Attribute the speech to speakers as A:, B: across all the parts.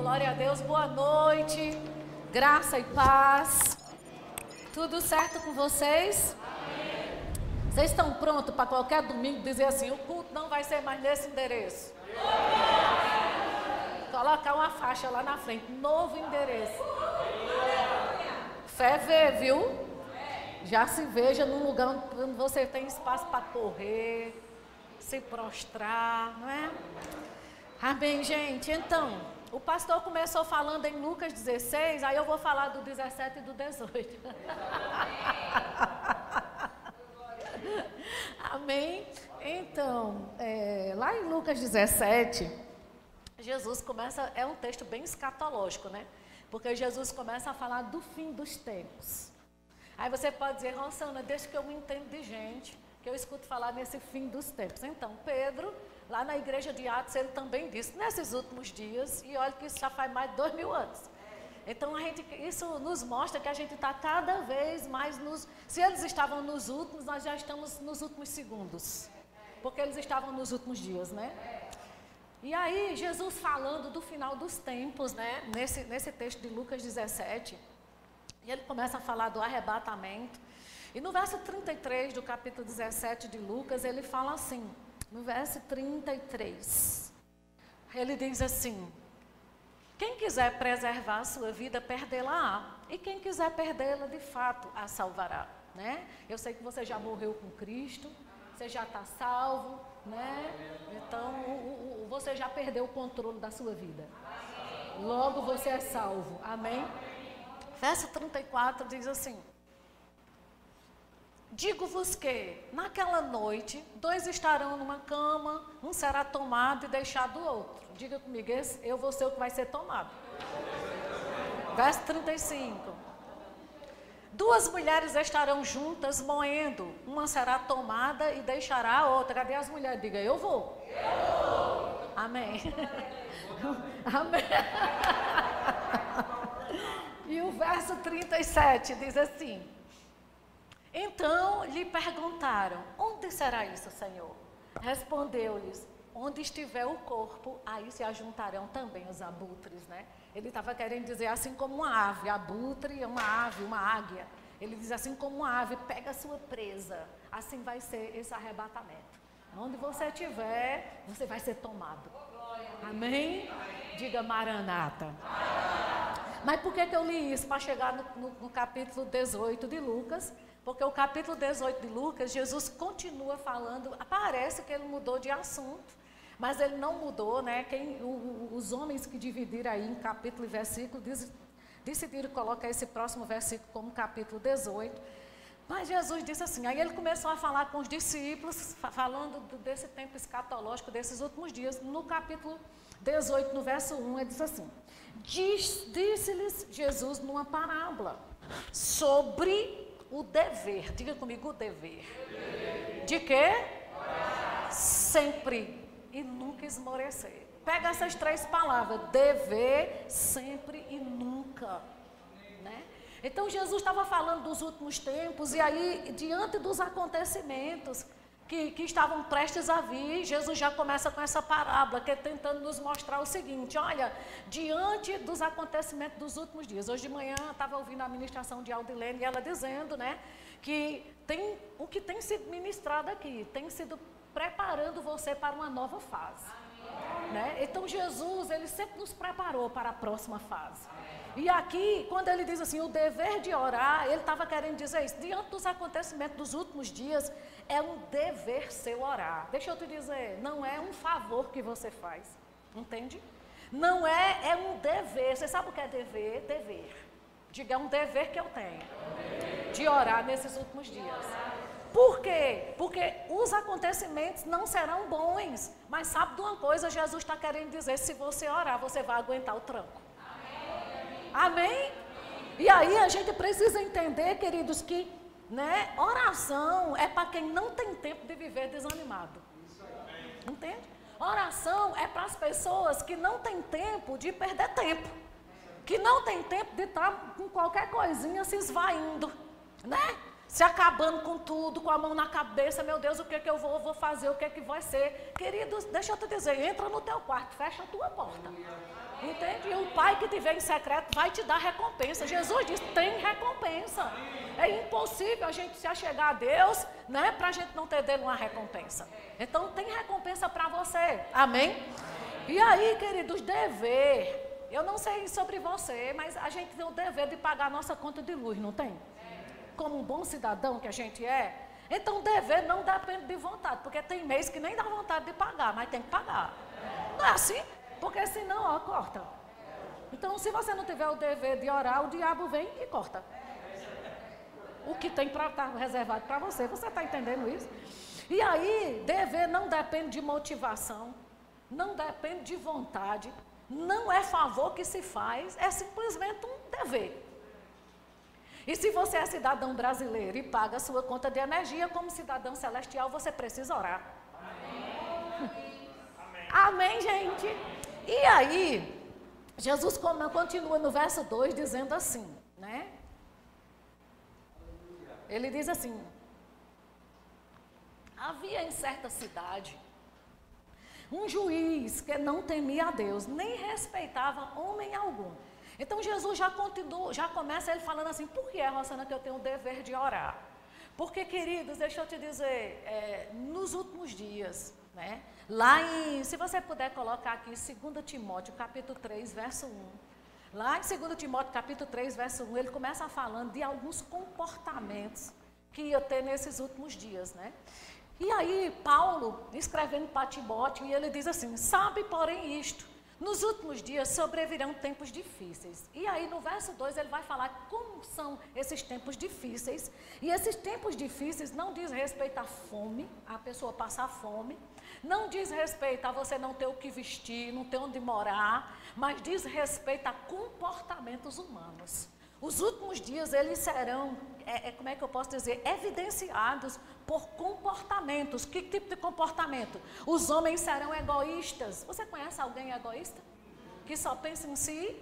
A: Glória a Deus, boa noite, graça e paz. Tudo certo com vocês? Amém. Vocês estão prontos para qualquer domingo dizer assim: o culto não vai ser mais nesse endereço? Amém. Colocar uma faixa lá na frente, novo endereço. Fé vê, viu? Já se veja num lugar onde você tem espaço para correr, se prostrar, não é? Amém, gente? Então. O pastor começou falando em Lucas 16, aí eu vou falar do 17 e do 18. Amém? Então, é, lá em Lucas 17, Jesus começa, é um texto bem escatológico, né? Porque Jesus começa a falar do fim dos tempos. Aí você pode dizer, Rosana, deixa que eu me entendo de gente, que eu escuto falar nesse fim dos tempos. Então, Pedro Lá na igreja de Atos, ele também disse, nesses últimos dias, e olha que isso já faz mais de dois mil anos. Então, a gente, isso nos mostra que a gente está cada vez mais nos. Se eles estavam nos últimos, nós já estamos nos últimos segundos. Porque eles estavam nos últimos dias, né? E aí, Jesus falando do final dos tempos, né? Nesse, nesse texto de Lucas 17, e ele começa a falar do arrebatamento. E no verso 33 do capítulo 17 de Lucas, ele fala assim: no verso 33, ele diz assim: Quem quiser preservar a sua vida, perdê-la-á. E quem quiser perdê-la, de fato, a salvará. Né? Eu sei que você já morreu com Cristo, você já está salvo, né? Então, o, o, você já perdeu o controle da sua vida. Logo você é salvo. Amém? Verso 34 diz assim: Digo-vos que, naquela noite, dois estarão numa cama, um será tomado e deixado o outro. Diga comigo, eu vou ser o que vai ser tomado. Verso 35. Duas mulheres estarão juntas moendo, uma será tomada e deixará a outra. Cadê as mulheres? Diga, eu vou. Eu vou. Amém. Amém. e o verso 37 diz assim: então lhe perguntaram: Onde será isso, Senhor? Respondeu-lhes: Onde estiver o corpo, aí se ajuntarão também os abutres, né? Ele estava querendo dizer assim como uma ave, abutre é uma ave, uma águia. Ele diz assim como uma ave, pega a sua presa. Assim vai ser esse arrebatamento. Onde você estiver, você vai ser tomado. Amém? Diga Maranata. Mas por que, que eu li isso? Para chegar no, no, no capítulo 18 de Lucas, porque o capítulo 18 de Lucas, Jesus continua falando, parece que ele mudou de assunto, mas ele não mudou, né? Quem, o, os homens que dividiram aí em capítulo e versículo diz, decidiram colocar esse próximo versículo como capítulo 18. Mas Jesus disse assim, aí ele começou a falar com os discípulos, falando desse tempo escatológico, desses últimos dias. No capítulo 18, no verso 1, ele diz assim: Disse-lhes Jesus numa parábola sobre o dever. Diga comigo o dever. De quê? Sempre e nunca esmorecer. Pega essas três palavras: dever, sempre e nunca. Né? Então Jesus estava falando dos últimos tempos, e aí, diante dos acontecimentos, que, que, estavam prestes a vir, Jesus já começa com essa parábola, que é tentando nos mostrar o seguinte: olha, diante dos acontecimentos dos últimos dias, hoje de manhã estava ouvindo a ministração de Aldilene e ela dizendo, né, que tem o que tem sido ministrado aqui, tem sido preparando você para uma nova fase. Né? Então Jesus, ele sempre nos preparou para a próxima fase. E aqui, quando ele diz assim, o dever de orar, ele estava querendo dizer isso. Diante dos acontecimentos dos últimos dias, é um dever seu orar. Deixa eu te dizer, não é um favor que você faz. Entende? Não é, é um dever. Você sabe o que é dever? Dever. Diga, é um dever que eu tenho de orar nesses últimos dias. Por quê? Porque os acontecimentos não serão bons. Mas sabe de uma coisa, Jesus está querendo dizer: se você orar, você vai aguentar o tranco. Amém? E aí a gente precisa entender, queridos, que né, oração é para quem não tem tempo de viver desanimado. Entende? Oração é para as pessoas que não têm tempo de perder tempo. Que não tem tempo de estar com qualquer coisinha se esvaindo. Né? Se acabando com tudo, com a mão na cabeça, meu Deus, o que, é que eu vou, vou fazer, o que, é que vai ser. Queridos, deixa eu te dizer, entra no teu quarto, fecha a tua porta. Entende? E o pai que te vê em secreto vai te dar recompensa. Jesus diz: tem recompensa. É impossível a gente se achegar a Deus, né? Para a gente não ter dele uma recompensa. Então tem recompensa para você. Amém? E aí, queridos, dever. Eu não sei sobre você, mas a gente tem o dever de pagar a nossa conta de luz, não tem? Como um bom cidadão que a gente é. Então, dever não depende de vontade, porque tem mês que nem dá vontade de pagar, mas tem que pagar. Não é assim? Porque senão, ó, corta. Então, se você não tiver o dever de orar, o diabo vem e corta. O que tem para estar tá reservado para você, você está entendendo isso? E aí, dever não depende de motivação, não depende de vontade, não é favor que se faz, é simplesmente um dever. E se você é cidadão brasileiro e paga sua conta de energia, como cidadão celestial, você precisa orar. Amém, Amém gente? E aí, Jesus continua no verso 2 dizendo assim, né? Ele diz assim: Havia em certa cidade um juiz que não temia a Deus, nem respeitava homem algum. Então Jesus já continua, já começa ele falando assim, por que é, Rosana, que eu tenho o dever de orar? Porque, queridos, deixa eu te dizer, é, nos últimos dias, né, lá em, se você puder colocar aqui 2 Timóteo, capítulo 3, verso 1. Lá em 2 Timóteo, capítulo 3, verso 1, ele começa falando de alguns comportamentos que ia ter nesses últimos dias, né? E aí, Paulo, escrevendo para Timóteo, e ele diz assim: Sabe, porém, isto, nos últimos dias sobrevirão tempos difíceis. E aí, no verso 2, ele vai falar como são esses tempos difíceis. E esses tempos difíceis não diz respeito à fome, a pessoa passar fome. Não diz respeito a você não ter o que vestir, não ter onde morar. Mas diz respeito a comportamentos humanos. Os últimos dias, eles serão, é, é, como é que eu posso dizer, evidenciados por comportamentos. Que tipo de comportamento? Os homens serão egoístas. Você conhece alguém egoísta? Que só pensa em si?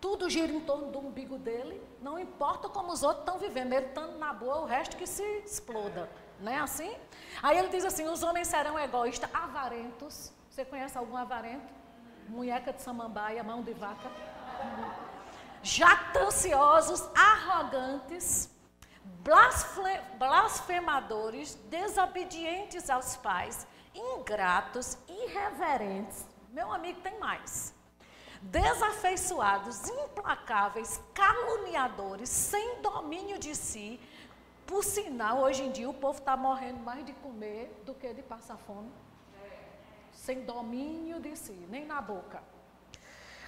A: Tudo gira em torno do umbigo dele. Não importa como os outros estão vivendo. Ele estando na boa, o resto que se exploda. Não é assim? Aí ele diz assim: os homens serão egoístas, avarentos. Você conhece algum avarento? Munheca de samambaia, mão de vaca. Jactanciosos, arrogantes blasfemadores, desobedientes aos pais, ingratos, irreverentes. Meu amigo, tem mais. Desafeiçoados, implacáveis, caluniadores, sem domínio de si. Por sinal, hoje em dia o povo está morrendo mais de comer do que de passar fome. Sem domínio de si, nem na boca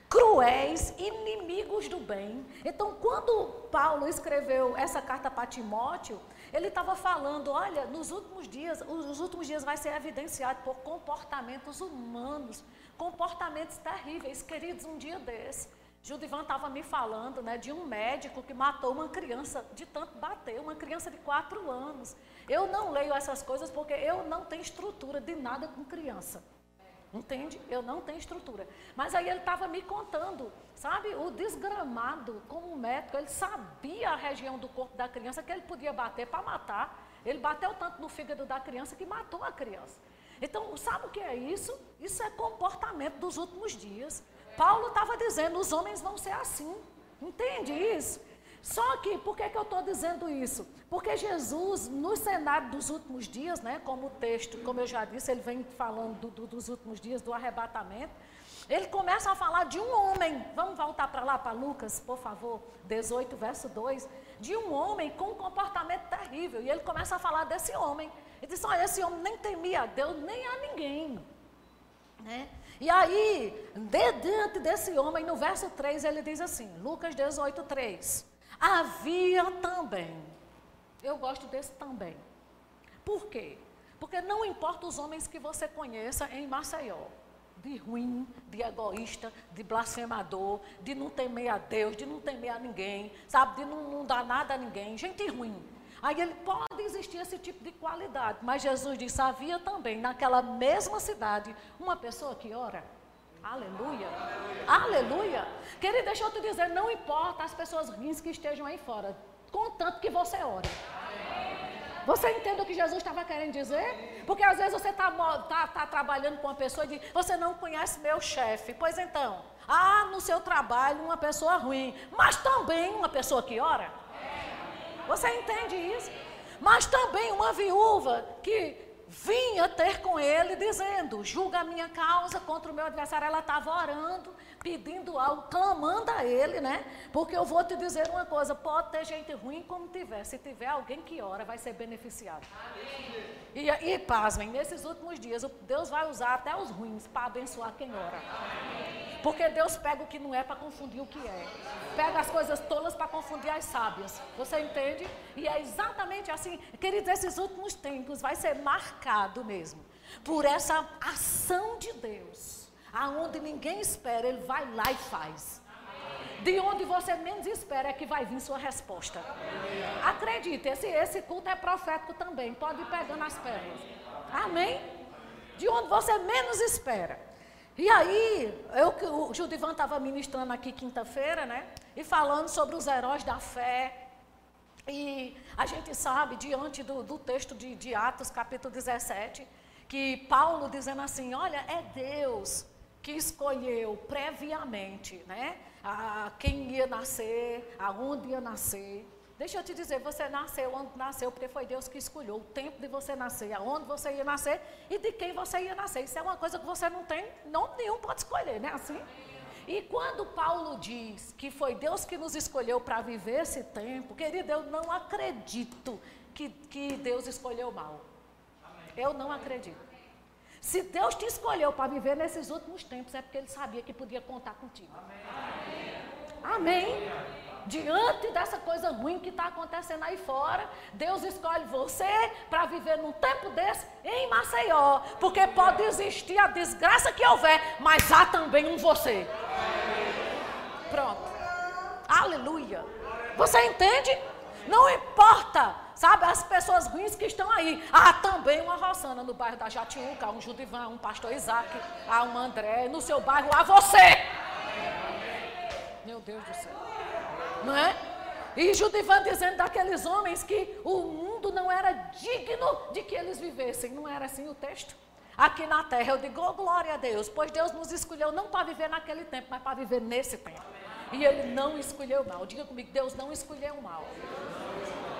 A: cruéis, inimigos do bem. Então, quando Paulo escreveu essa carta para Timóteo, ele estava falando, olha, nos últimos dias, os últimos dias vai ser evidenciado por comportamentos humanos, comportamentos terríveis, queridos, um dia desse. Judivan estava me falando né, de um médico que matou uma criança de tanto bater, uma criança de quatro anos. Eu não leio essas coisas porque eu não tenho estrutura de nada com criança. Entende? Eu não tenho estrutura. Mas aí ele estava me contando, sabe? O desgramado, como médico, ele sabia a região do corpo da criança que ele podia bater para matar. Ele bateu tanto no fígado da criança que matou a criança. Então, sabe o que é isso? Isso é comportamento dos últimos dias. Paulo estava dizendo: os homens vão ser assim. Entende isso? Só que, por que, que eu estou dizendo isso? Porque Jesus, no cenário dos últimos dias, né, como o texto, como eu já disse, ele vem falando do, do, dos últimos dias, do arrebatamento, ele começa a falar de um homem. Vamos voltar para lá, para Lucas, por favor, 18, verso 2. De um homem com um comportamento terrível. E ele começa a falar desse homem. Ele diz: Olha, esse homem nem temia a Deus, nem a ninguém. Né? E aí, de, diante desse homem, no verso 3, ele diz assim: Lucas 18, 3. Havia também. Eu gosto desse também. Por quê? Porque não importa os homens que você conheça em Maceió, de ruim, de egoísta, de blasfemador, de não temer a Deus, de não temer a ninguém, sabe, de não, não dar nada a ninguém, gente ruim. Aí ele pode existir esse tipo de qualidade, mas Jesus disse: havia também naquela mesma cidade uma pessoa que ora. Aleluia. Aleluia. Querido, deixa eu te dizer, não importa as pessoas ruins que estejam aí fora, contanto que você ore. Você entende o que Jesus estava querendo dizer? Porque às vezes você está tá, tá trabalhando com uma pessoa e diz, você não conhece meu chefe. Pois então, há no seu trabalho uma pessoa ruim, mas também uma pessoa que ora. Você entende isso? Mas também uma viúva que vinha ter com ele dizendo: julga a minha causa contra o meu adversário. Ela estava orando, pedindo algo, clamando a ele, né? Porque eu vou te dizer uma coisa: pode ter gente ruim como tiver. Se tiver alguém que ora, vai ser beneficiado. E, e pasmem, nesses últimos dias, Deus vai usar até os ruins para abençoar quem ora. Porque Deus pega o que não é para confundir o que é. Pega as coisas tolas para confundir as sábias. Você entende? E é exatamente assim. Queridos, esses últimos tempos vai ser marcado mesmo por essa ação de Deus. Aonde ninguém espera, Ele vai lá e faz. De onde você menos espera é que vai vir sua resposta. Acredite, esse, esse culto é profético também. Pode ir pegando as pérolas. Amém? De onde você menos espera. E aí, eu, o Judivan estava ministrando aqui quinta-feira, né? E falando sobre os heróis da fé. E a gente sabe, diante do, do texto de, de Atos, capítulo 17, que Paulo dizendo assim: olha, é Deus que escolheu previamente, né? A, quem ia nascer, aonde ia nascer. Deixa eu te dizer, você nasceu onde nasceu, porque foi Deus que escolheu o tempo de você nascer, aonde você ia nascer e de quem você ia nascer. Isso é uma coisa que você não tem, não nenhum pode escolher, né? Assim. E quando Paulo diz que foi Deus que nos escolheu para viver esse tempo, querido, eu não acredito que, que Deus escolheu mal. Eu não acredito. Se Deus te escolheu para viver nesses últimos tempos, é porque Ele sabia que podia contar contigo. Amém. Amém diante dessa coisa ruim que está acontecendo aí fora, Deus escolhe você para viver num tempo desse em Maceió. Porque pode existir a desgraça que houver, mas há também um você. Pronto. Aleluia. Você entende? Não importa, sabe, as pessoas ruins que estão aí. Há também uma Rossana no bairro da Jatiuca, um Judivan, um pastor Isaac, há um André. No seu bairro há você. Meu Deus do céu não é? E Judivan dizendo daqueles homens que o mundo não era digno de que eles vivessem. Não era assim o texto? Aqui na terra eu digo, oh, glória a Deus, pois Deus nos escolheu não para viver naquele tempo, mas para viver nesse tempo. E Ele não escolheu mal. Diga comigo, Deus não escolheu mal.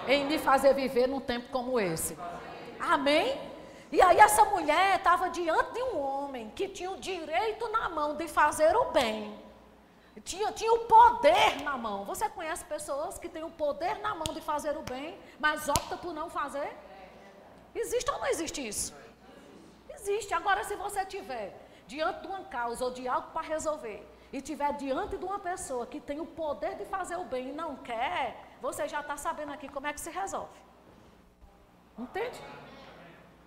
A: Em me fazer viver num tempo como esse. Amém? E aí essa mulher estava diante de um homem que tinha o direito na mão de fazer o bem tinha, tinha o poder na mão. Você conhece pessoas que têm o poder na mão de fazer o bem, mas opta por não fazer? Existe ou não existe isso? Existe. Agora, se você tiver diante de uma causa ou de algo para resolver, e tiver diante de uma pessoa que tem o poder de fazer o bem e não quer, você já está sabendo aqui como é que se resolve. Entende?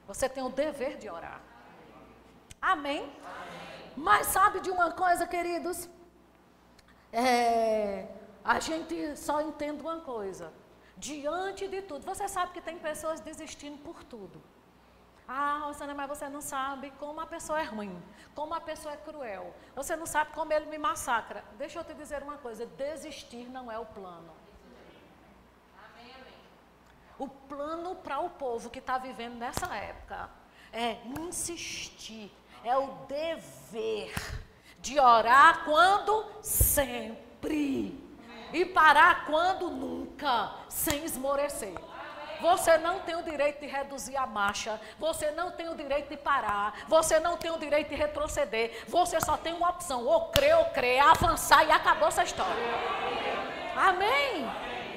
A: Você tem o dever de orar. Amém? Mas sabe de uma coisa, queridos? é, a gente só entende uma coisa. Diante de tudo, você sabe que tem pessoas desistindo por tudo. Ah, Rosana, mas você não sabe como a pessoa é ruim, como a pessoa é cruel. Você não sabe como ele me massacra. Deixa eu te dizer uma coisa: desistir não é o plano. O plano para o povo que está vivendo nessa época é insistir, é o dever de orar quando? Sempre. E parar quando? Nunca. Sem esmorecer. Você não tem o direito de reduzir a marcha. Você não tem o direito de parar. Você não tem o direito de retroceder. Você só tem uma opção: ou crer ou crer, avançar e acabou essa história. Amém?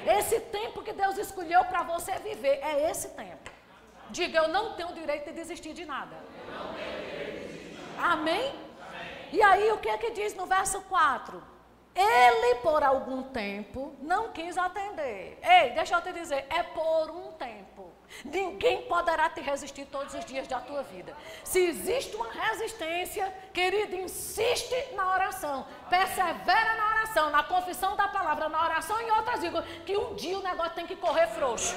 A: Esse tempo que Deus escolheu para você viver é esse tempo. Diga: Eu não tenho direito de desistir de nada. Amém? E aí o que é que diz no verso 4? Ele por algum tempo não quis atender. Ei, deixa eu te dizer, é por um tempo. Ninguém poderá te resistir todos os dias da tua vida. Se existe uma resistência, querido, insiste na oração. Persevera na oração, na confissão da palavra, na oração em outras línguas, que um dia o negócio tem que correr frouxo.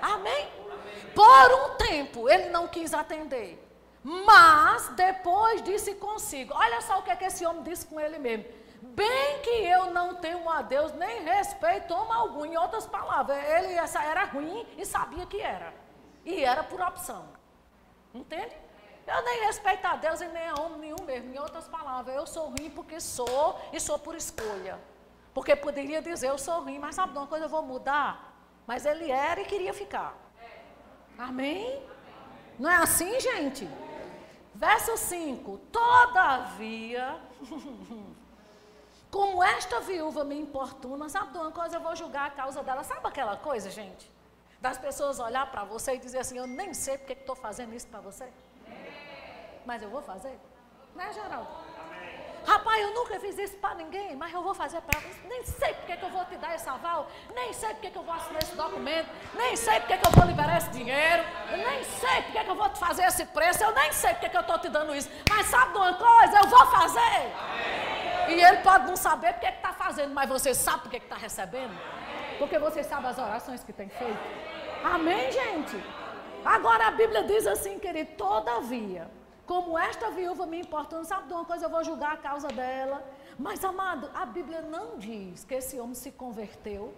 A: Amém? Por um tempo ele não quis atender. Mas depois disse consigo: Olha só o que, é que esse homem disse com ele mesmo. Bem que eu não temo a Deus nem respeito algum. Em outras palavras, ele essa era ruim e sabia que era. E era por opção. Entende? Eu nem respeito a Deus e nem a homem nenhum mesmo. Em outras palavras, eu sou ruim porque sou e sou por escolha. Porque poderia dizer, eu sou ruim, mas sabe de uma coisa, eu vou mudar. Mas ele era e queria ficar. Amém? Não é assim, gente? Verso 5: Todavia, como esta viúva me importuna, sabe de uma coisa, eu vou julgar a causa dela. Sabe aquela coisa, gente? Das pessoas olhar para você e dizer assim: Eu nem sei porque estou fazendo isso para você. Mas eu vou fazer. Né, Geraldo? Rapaz, eu nunca fiz isso para ninguém, mas eu vou fazer para você. Nem sei porque que eu vou te dar esse aval, nem sei porque que eu vou assinar esse documento, nem sei porque que eu vou liberar esse dinheiro, nem sei porque que eu vou te fazer esse preço, eu nem sei porque que eu estou te dando isso. Mas sabe de uma coisa? Eu vou fazer. E ele pode não saber porque que está fazendo, mas você sabe porque que está recebendo? Porque você sabe as orações que tem feito. Amém, gente? Agora a Bíblia diz assim, querido, todavia. Como esta viúva me importa, não sabe de uma coisa, eu vou julgar a causa dela. Mas, amado, a Bíblia não diz que esse homem se converteu.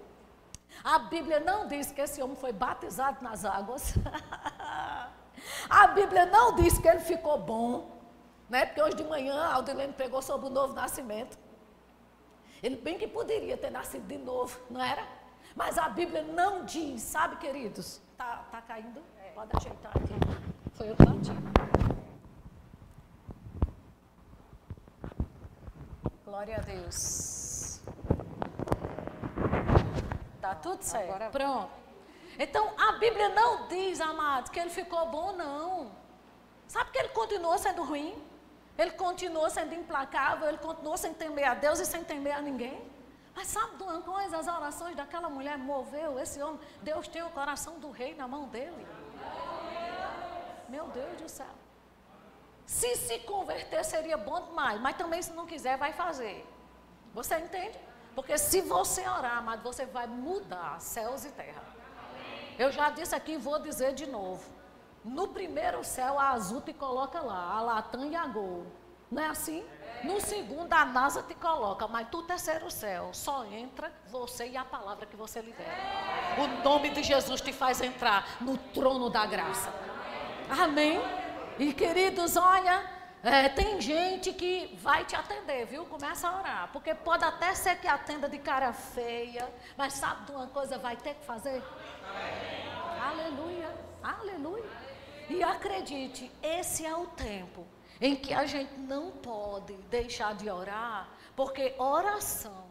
A: A Bíblia não diz que esse homem foi batizado nas águas. a Bíblia não diz que ele ficou bom. Né? Porque hoje de manhã a Aldilene pegou sobre o novo nascimento. Ele bem que poderia ter nascido de novo, não era? Mas a Bíblia não diz, sabe, queridos? Tá, tá caindo? Pode ajeitar aqui. Foi eu que bati. Glória a Deus. Tá tudo certo. Agora... Pronto. Então, a Bíblia não diz, amados, que ele ficou bom, não. Sabe que ele continuou sendo ruim? Ele continuou sendo implacável, ele continuou sem temer a Deus e sem temer a ninguém. Mas sabe de uma coisa? As orações daquela mulher moveu esse homem. Deus tem o coração do rei na mão dele. Meu Deus do céu. Se se converter seria bom demais, mas também se não quiser, vai fazer. Você entende? Porque se você orar, amado, você vai mudar céus e terra. Eu já disse aqui e vou dizer de novo. No primeiro céu, a Azul te coloca lá, a Latam e a Gol. Não é assim? No segundo, a NASA te coloca, mas no terceiro céu só entra você e a palavra que você libera. O nome de Jesus te faz entrar no trono da graça. Amém? E queridos, olha, é, tem gente que vai te atender, viu? Começa a orar. Porque pode até ser que atenda de cara feia, mas sabe de uma coisa, vai ter que fazer? Aleluia, aleluia. E acredite, esse é o tempo em que a gente não pode deixar de orar, porque oração,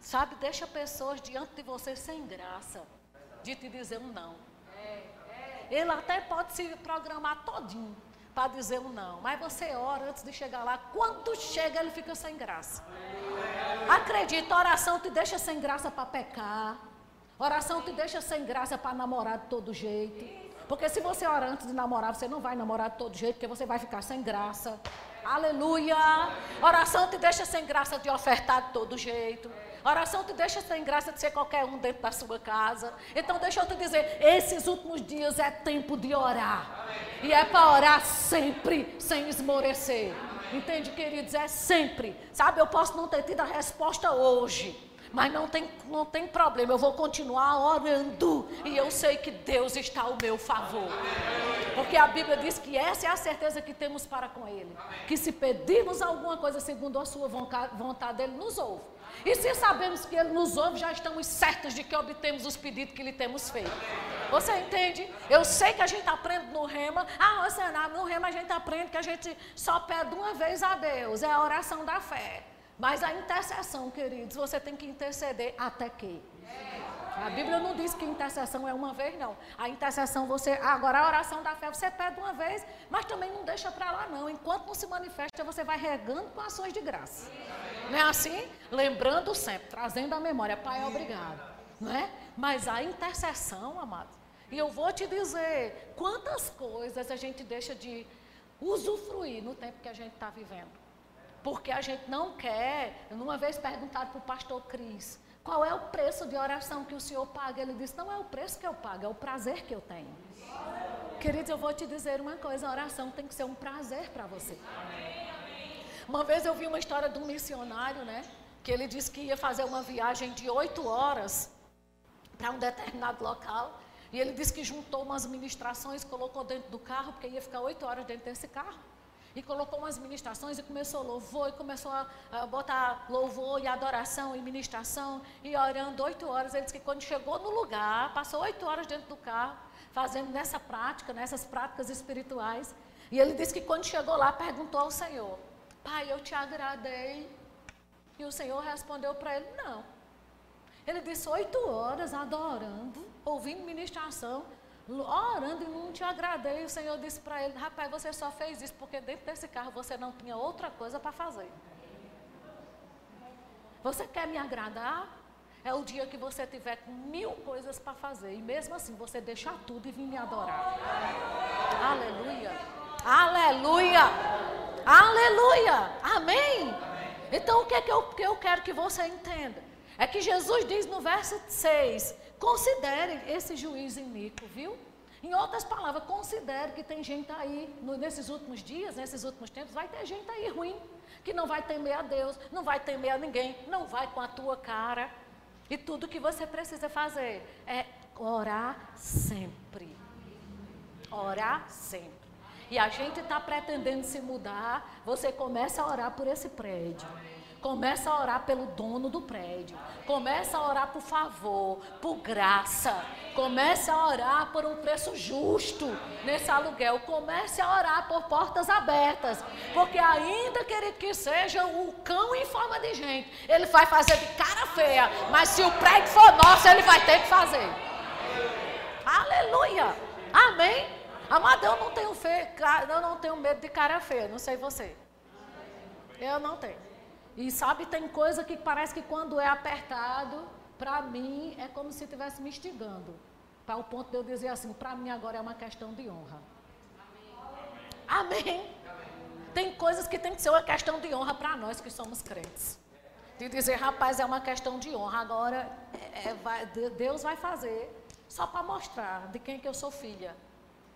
A: sabe, deixa pessoas diante de você sem graça de te dizer um não. Ele até pode se programar todinho para dizer um não. Mas você ora antes de chegar lá. Quando chega, ele fica sem graça. Acredita, oração te deixa sem graça para pecar. Oração te deixa sem graça para namorar de todo jeito. Porque se você ora antes de namorar, você não vai namorar de todo jeito, porque você vai ficar sem graça. Aleluia. Oração te deixa sem graça de ofertar de todo jeito. Oração te deixa sem graça de ser qualquer um dentro da sua casa. Então deixa eu te dizer, esses últimos dias é tempo de orar. E é para orar sempre, sem esmorecer. Entende, queridos? É sempre. Sabe, eu posso não ter tido a resposta hoje. Mas não tem, não tem problema, eu vou continuar orando. E eu sei que Deus está ao meu favor. Porque a Bíblia diz que essa é a certeza que temos para com Ele. Que se pedirmos alguma coisa segundo a Sua vontade, Ele nos ouve. E se sabemos que Ele nos ouve, já estamos certos de que obtemos os pedidos que lhe temos feito. Você entende? Eu sei que a gente aprende no rema. Ah, você, no rema a gente aprende que a gente só pede uma vez a Deus. É a oração da fé. Mas a intercessão, queridos, você tem que interceder até que. A Bíblia não diz que intercessão é uma vez, não. A intercessão você. Agora a oração da fé você pede uma vez, mas também não deixa para lá, não. Enquanto não se manifesta, você vai regando com ações de graça. Não é assim? Lembrando sempre, trazendo a memória, Pai, obrigado. Não é? Mas a intercessão, amado. E eu vou te dizer quantas coisas a gente deixa de usufruir no tempo que a gente está vivendo. Porque a gente não quer. Uma vez perguntado para o pastor Cris, qual é o preço de oração que o senhor paga? Ele disse: Não é o preço que eu pago, é o prazer que eu tenho. Queridos, eu vou te dizer uma coisa: a oração tem que ser um prazer para você. Uma vez eu vi uma história de um missionário, né? que ele disse que ia fazer uma viagem de oito horas para um determinado local. E ele disse que juntou umas ministrações, colocou dentro do carro, porque ia ficar oito horas dentro desse carro. E colocou umas ministrações e começou louvor, e começou a, a botar louvor e adoração e ministração, e orando oito horas. Ele disse que quando chegou no lugar, passou oito horas dentro do carro, fazendo nessa prática, nessas práticas espirituais. E ele disse que quando chegou lá, perguntou ao Senhor: Pai, eu te agradei. E o Senhor respondeu para ele: Não. Ele disse oito horas adorando, ouvindo ministração, orando e não te agradei. O Senhor disse para ele: Rapaz, você só fez isso porque dentro desse carro você não tinha outra coisa para fazer. Você quer me agradar? É o dia que você tiver mil coisas para fazer. E mesmo assim você deixar tudo e vir me adorar. Aleluia. Aleluia. Aleluia. Amém. Então o que é que eu, que eu quero que você entenda? É que Jesus diz no verso 6: considere esse juiz iníquo, viu? Em outras palavras, considere que tem gente aí, nesses últimos dias, nesses últimos tempos, vai ter gente aí ruim, que não vai temer a Deus, não vai temer a ninguém, não vai com a tua cara. E tudo que você precisa fazer é orar sempre. Orar sempre. E a gente está pretendendo se mudar, você começa a orar por esse prédio. Começa a orar pelo dono do prédio. Começa a orar por favor, por graça. Comece a orar por um preço justo nesse aluguel. Comece a orar por portas abertas. Porque ainda que ele que seja o cão em forma de gente, ele vai fazer de cara feia. Mas se o prédio for nosso, ele vai ter que fazer. Aleluia. Amém. Amado, eu não tenho eu não tenho medo de cara feia, não sei você. Eu não tenho. E sabe, tem coisa que parece que quando é apertado, para mim é como se estivesse me instigando. Para o ponto de eu dizer assim, para mim agora é uma questão de honra. Amém. Amém. Tem coisas que tem que ser uma questão de honra para nós que somos crentes. De dizer, rapaz, é uma questão de honra. Agora, é, é, vai, Deus vai fazer só para mostrar de quem que eu sou filha.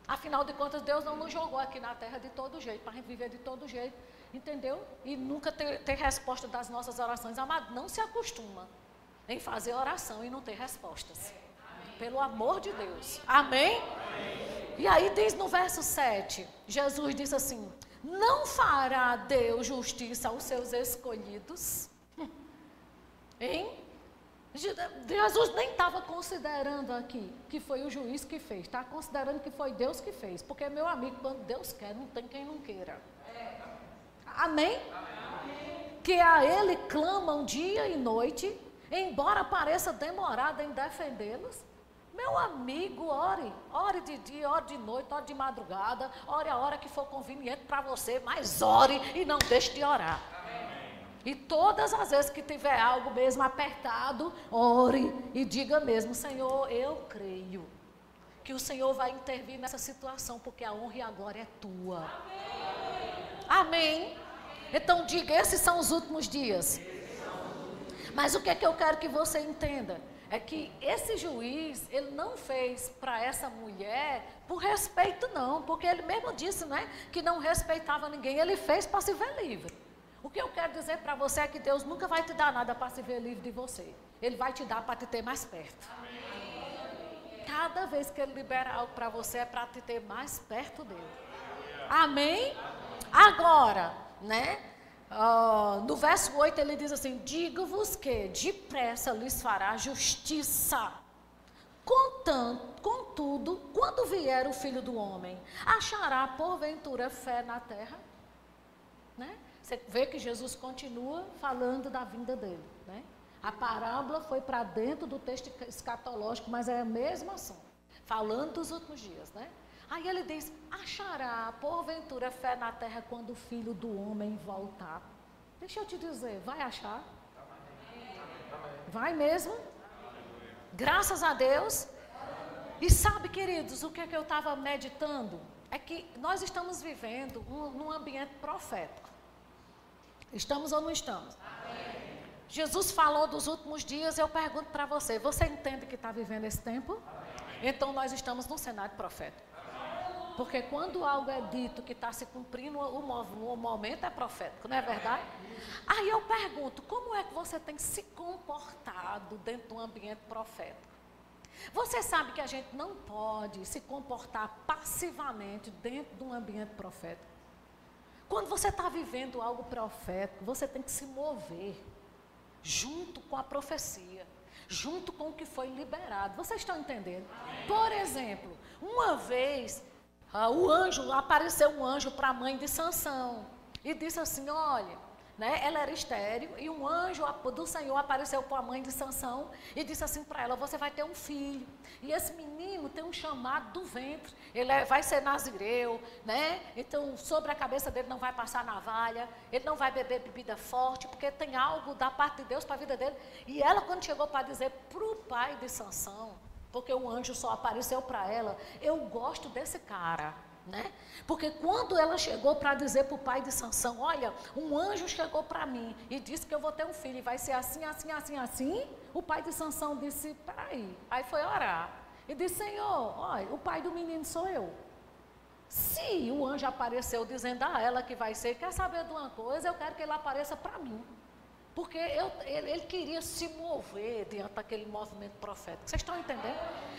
A: Afinal de contas, Deus não nos jogou aqui na terra de todo jeito, para viver de todo jeito. Entendeu? E nunca ter, ter resposta das nossas orações. Amado, não se acostuma em fazer oração e não ter respostas. Pelo amor de Deus. Amém? E aí diz no verso 7, Jesus disse assim: Não fará Deus justiça aos seus escolhidos? Hein? Jesus nem estava considerando aqui que foi o juiz que fez, está considerando que foi Deus que fez, porque meu amigo, quando Deus quer, não tem quem não queira. Amém? Amém? Que a Ele clamam dia e noite, embora pareça demorado em defendê-los. Meu amigo, ore. Ore de dia, ore de noite, ore de madrugada, ore a hora que for conveniente para você, mas ore e não deixe de orar. E todas as vezes que tiver algo mesmo apertado, ore e diga mesmo: Senhor, eu creio que o Senhor vai intervir nessa situação, porque a honra e a glória é tua. Amém. Amém. Então diga, esses são os últimos dias. Mas o que é que eu quero que você entenda? É que esse juiz, ele não fez para essa mulher por respeito não, porque ele mesmo disse, né, que não respeitava ninguém, ele fez para se ver livre. O que eu quero dizer para você é que Deus nunca vai te dar nada para se ver livre de você. Ele vai te dar para te ter mais perto. Cada vez que ele libera algo para você é para te ter mais perto dele. Amém? Agora, né? Uh, no verso 8 ele diz assim: Digo-vos que depressa lhes fará justiça. Contanto, contudo, quando vier o filho do homem, achará porventura fé na terra? Né? Você vê que Jesus continua falando da vinda dele. Né? A parábola foi para dentro do texto escatológico, mas é a mesma ação, falando dos últimos dias. Né? Aí ele diz: achará porventura fé na terra quando o filho do homem voltar. Deixa eu te dizer, vai achar? Vai mesmo? Graças a Deus. E sabe, queridos, o que, é que eu estava meditando? É que nós estamos vivendo um, num ambiente profético. Estamos ou não estamos? Amém. Jesus falou dos últimos dias, eu pergunto para você: você entende que está vivendo esse tempo? Amém. Então nós estamos num cenário profético. Porque quando algo é dito que está se cumprindo, o, momento é profético, não é verdade? Aí eu pergunto, como é que você tem se comportado dentro de um ambiente profético? Você sabe que a gente não pode se comportar passivamente dentro de um ambiente profético. Quando você está vivendo algo profético, você tem que se mover junto com a profecia, junto com o que foi liberado. Vocês estão entendendo? Por exemplo, uma vez ah, o anjo, apareceu um anjo para a mãe de Sansão e disse assim: Olha, né, ela era estéreo e um anjo do Senhor apareceu para a mãe de Sansão e disse assim para ela: Você vai ter um filho. E esse menino tem um chamado do ventre. Ele é, vai ser nazireu, né? Então sobre a cabeça dele não vai passar navalha, ele não vai beber bebida forte, porque tem algo da parte de Deus para a vida dele. E ela, quando chegou para dizer para o pai de Sansão, porque o anjo só apareceu para ela. Eu gosto desse cara, né? Porque quando ela chegou para dizer para o pai de Sansão, olha, um anjo chegou para mim e disse que eu vou ter um filho e vai ser assim, assim, assim, assim, o pai de Sansão disse, peraí. Aí foi orar. E disse, Senhor, olha, o pai do menino sou eu. Se o anjo apareceu dizendo a ela que vai ser, quer saber de uma coisa, eu quero que ele apareça para mim. Porque eu, ele, ele, queria se mover diante daquele movimento profético. Vocês estão entendendo?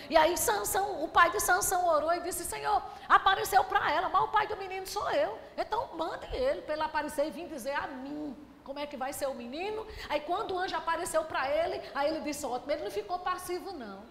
A: E aí Sansão, o pai de Sansão orou e disse, Senhor, apareceu para ela, mas o pai do menino sou eu. Então mande ele para ele aparecer e vir dizer a mim como é que vai ser o menino. Aí quando o anjo apareceu para ele, aí ele disse, ótimo, ele não ficou passivo não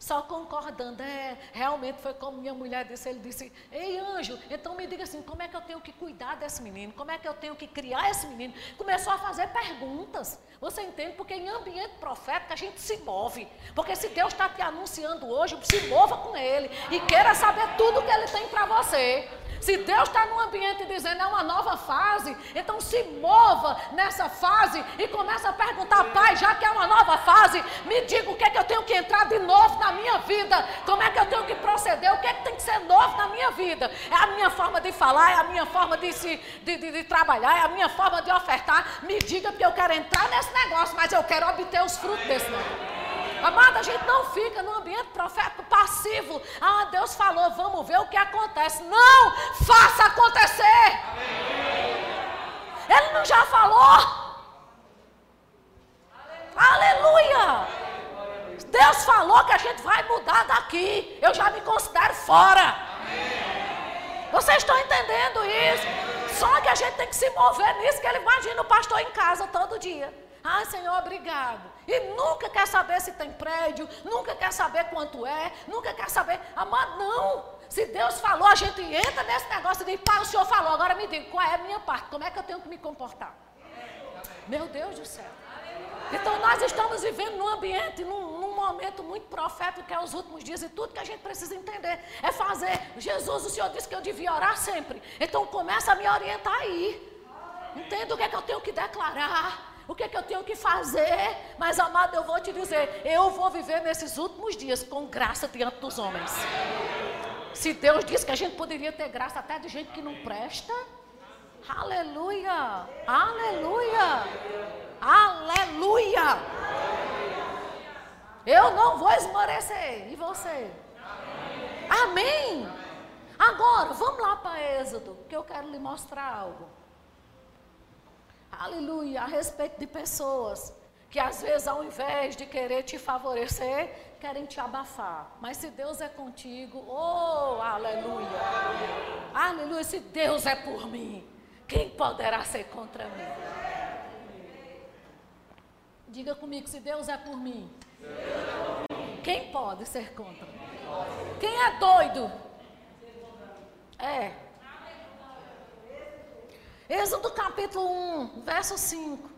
A: só concordando. É, realmente foi como minha mulher disse. Ele disse: Ei, anjo, então me diga assim: como é que eu tenho que cuidar desse menino? Como é que eu tenho que criar esse menino? Começou a fazer perguntas. Você entende? Porque em ambiente profético a gente se move. Porque se Deus está te anunciando hoje, se mova com Ele e queira saber tudo que Ele tem para você. Se Deus está num ambiente dizendo é uma nova fase, então se mova nessa fase e começa a perguntar, Pai, já que é uma nova fase, me diga o que é que eu tenho que entrar de novo na minha vida, como é que eu tenho que proceder, o que é que tem que ser novo na minha vida. É a minha forma de falar, é a minha forma de, se, de, de, de trabalhar, é a minha forma de ofertar. Me diga porque eu quero entrar nesse negócio, mas eu quero obter os frutos desse negócio. Amada, a gente não fica no ambiente profético passivo. Ah, Deus falou, vamos ver o que acontece. Não, faça acontecer. Ele não já falou? Aleluia. Deus falou que a gente vai mudar daqui. Eu já me considero fora. Vocês estão entendendo isso? Só que a gente tem que se mover nisso, que ele imagina o pastor em casa todo dia. Ah, Senhor, obrigado. E nunca quer saber se tem prédio, nunca quer saber quanto é, nunca quer saber. Amado, não. Se Deus falou, a gente entra nesse negócio de pai, o Senhor falou, agora me diga, qual é a minha parte? Como é que eu tenho que me comportar? Meu Deus do céu. Então nós estamos vivendo num ambiente, num, num, momento muito profético, que é os últimos dias, e tudo que a gente precisa entender é fazer. Jesus, o Senhor disse que eu devia orar sempre. Então começa a me orientar aí. Entenda o que é que eu tenho que declarar o que, é que eu tenho que fazer? Mas, amado, eu vou te dizer, eu vou viver nesses últimos dias com graça diante dos homens. Se Deus disse que a gente poderia ter graça até de gente que não presta, aleluia, aleluia, aleluia. Eu não vou esmorecer. E você? Amém. Agora, vamos lá para Êxodo, que eu quero lhe mostrar algo aleluia, a respeito de pessoas que às vezes ao invés de querer te favorecer, querem te abafar. Mas se Deus é contigo, oh, aleluia. Aleluia, se Deus é por mim, quem poderá ser contra mim? Diga comigo, se Deus é por mim, quem pode ser contra? Quem é doido? É, Êxodo capítulo 1, verso 5.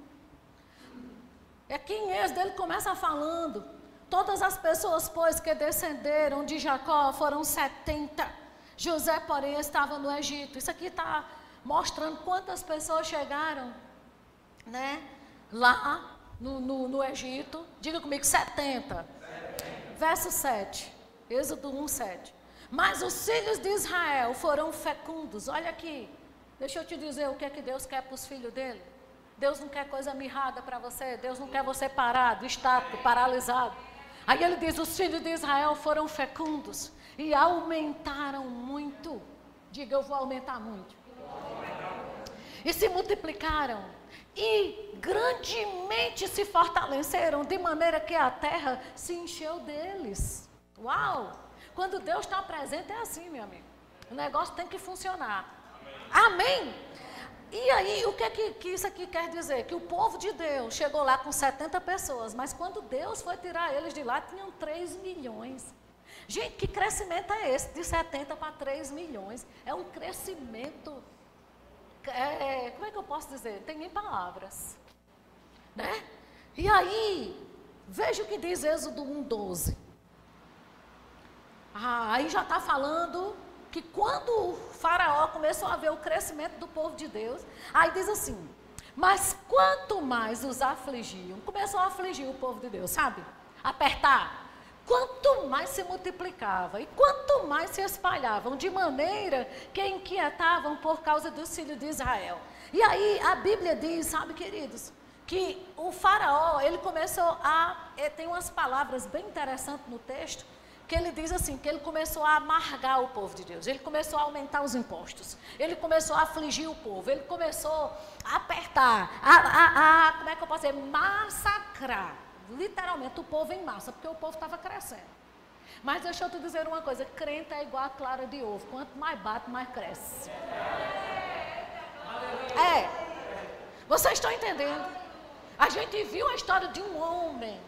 A: Aqui em Êxodo ele começa falando: Todas as pessoas, pois, que descenderam de Jacó foram 70. José, porém, estava no Egito. Isso aqui está mostrando quantas pessoas chegaram, né? Lá no, no, no Egito. Diga comigo, 70. 70. Verso 7. Êxodo 1, 7. Mas os filhos de Israel foram fecundos. Olha aqui. Deixa eu te dizer o que é que Deus quer para os filhos dele. Deus não quer coisa mirrada para você. Deus não quer você parado, estático, paralisado. Aí ele diz: os filhos de Israel foram fecundos, e aumentaram muito. Diga, eu vou aumentar muito. E se multiplicaram e grandemente se fortaleceram, de maneira que a terra se encheu deles. Uau! Quando Deus está presente é assim, meu amigo. O negócio tem que funcionar. Amém? E aí, o que, é que, que, isso aqui quer dizer? Que o povo de Deus chegou lá com 70 pessoas, mas quando Deus foi tirar eles de lá, tinham 3 milhões. Gente, que crescimento é esse? De 70 para 3 milhões. É um crescimento. É, como é que eu posso dizer? Tem nem palavras. Né? E aí, veja o que diz Êxodo 1,12. Ah, aí já está falando que quando faraó começou a ver o crescimento do povo de Deus, aí diz assim, mas quanto mais os afligiam, começou a afligir o povo de Deus, sabe? Apertar. Quanto mais se multiplicava e quanto mais se espalhavam, de maneira que inquietavam por causa do filho de Israel. E aí a Bíblia diz, sabe, queridos, que o faraó, ele começou a. Eh, tem umas palavras bem interessantes no texto, que ele diz assim, que ele começou a amargar o povo de Deus, ele começou a aumentar os impostos, ele começou a afligir o povo, ele começou a apertar, a, a, a como é que eu posso dizer, massacrar, literalmente, o povo em massa, porque o povo estava crescendo. Mas deixa eu te dizer uma coisa, crente é igual a clara de ovo, quanto mais bate, mais cresce. É, vocês estão entendendo? A gente viu a história de um homem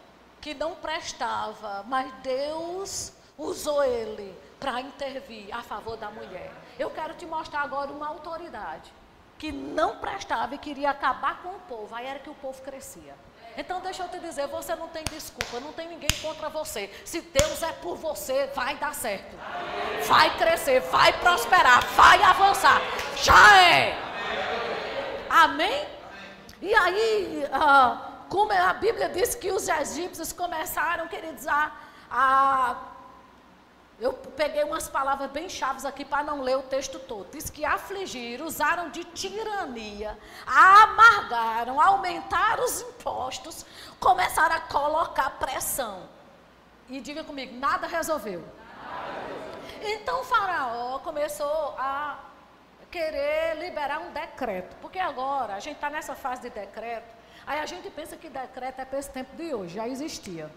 A: que não prestava, mas Deus usou ele para intervir a favor da mulher. Eu quero te mostrar agora uma autoridade que não prestava e queria acabar com o povo. Aí era que o povo crescia. Então deixa eu te dizer, você não tem desculpa, não tem ninguém contra você. Se Deus é por você, vai dar certo. Vai crescer, vai prosperar, vai avançar. Já é. Amém? E aí, uh, como a Bíblia diz que os egípcios começaram, queridos, a, a eu peguei umas palavras bem chaves aqui para não ler o texto todo. Diz que afligir, usaram de tirania, amargaram, aumentaram os impostos, começaram a colocar pressão. E diga comigo, nada resolveu. Então o faraó começou a querer liberar um decreto. Porque agora a gente está nessa fase de decreto Aí a gente pensa que decreto é para esse tempo de hoje, já existia.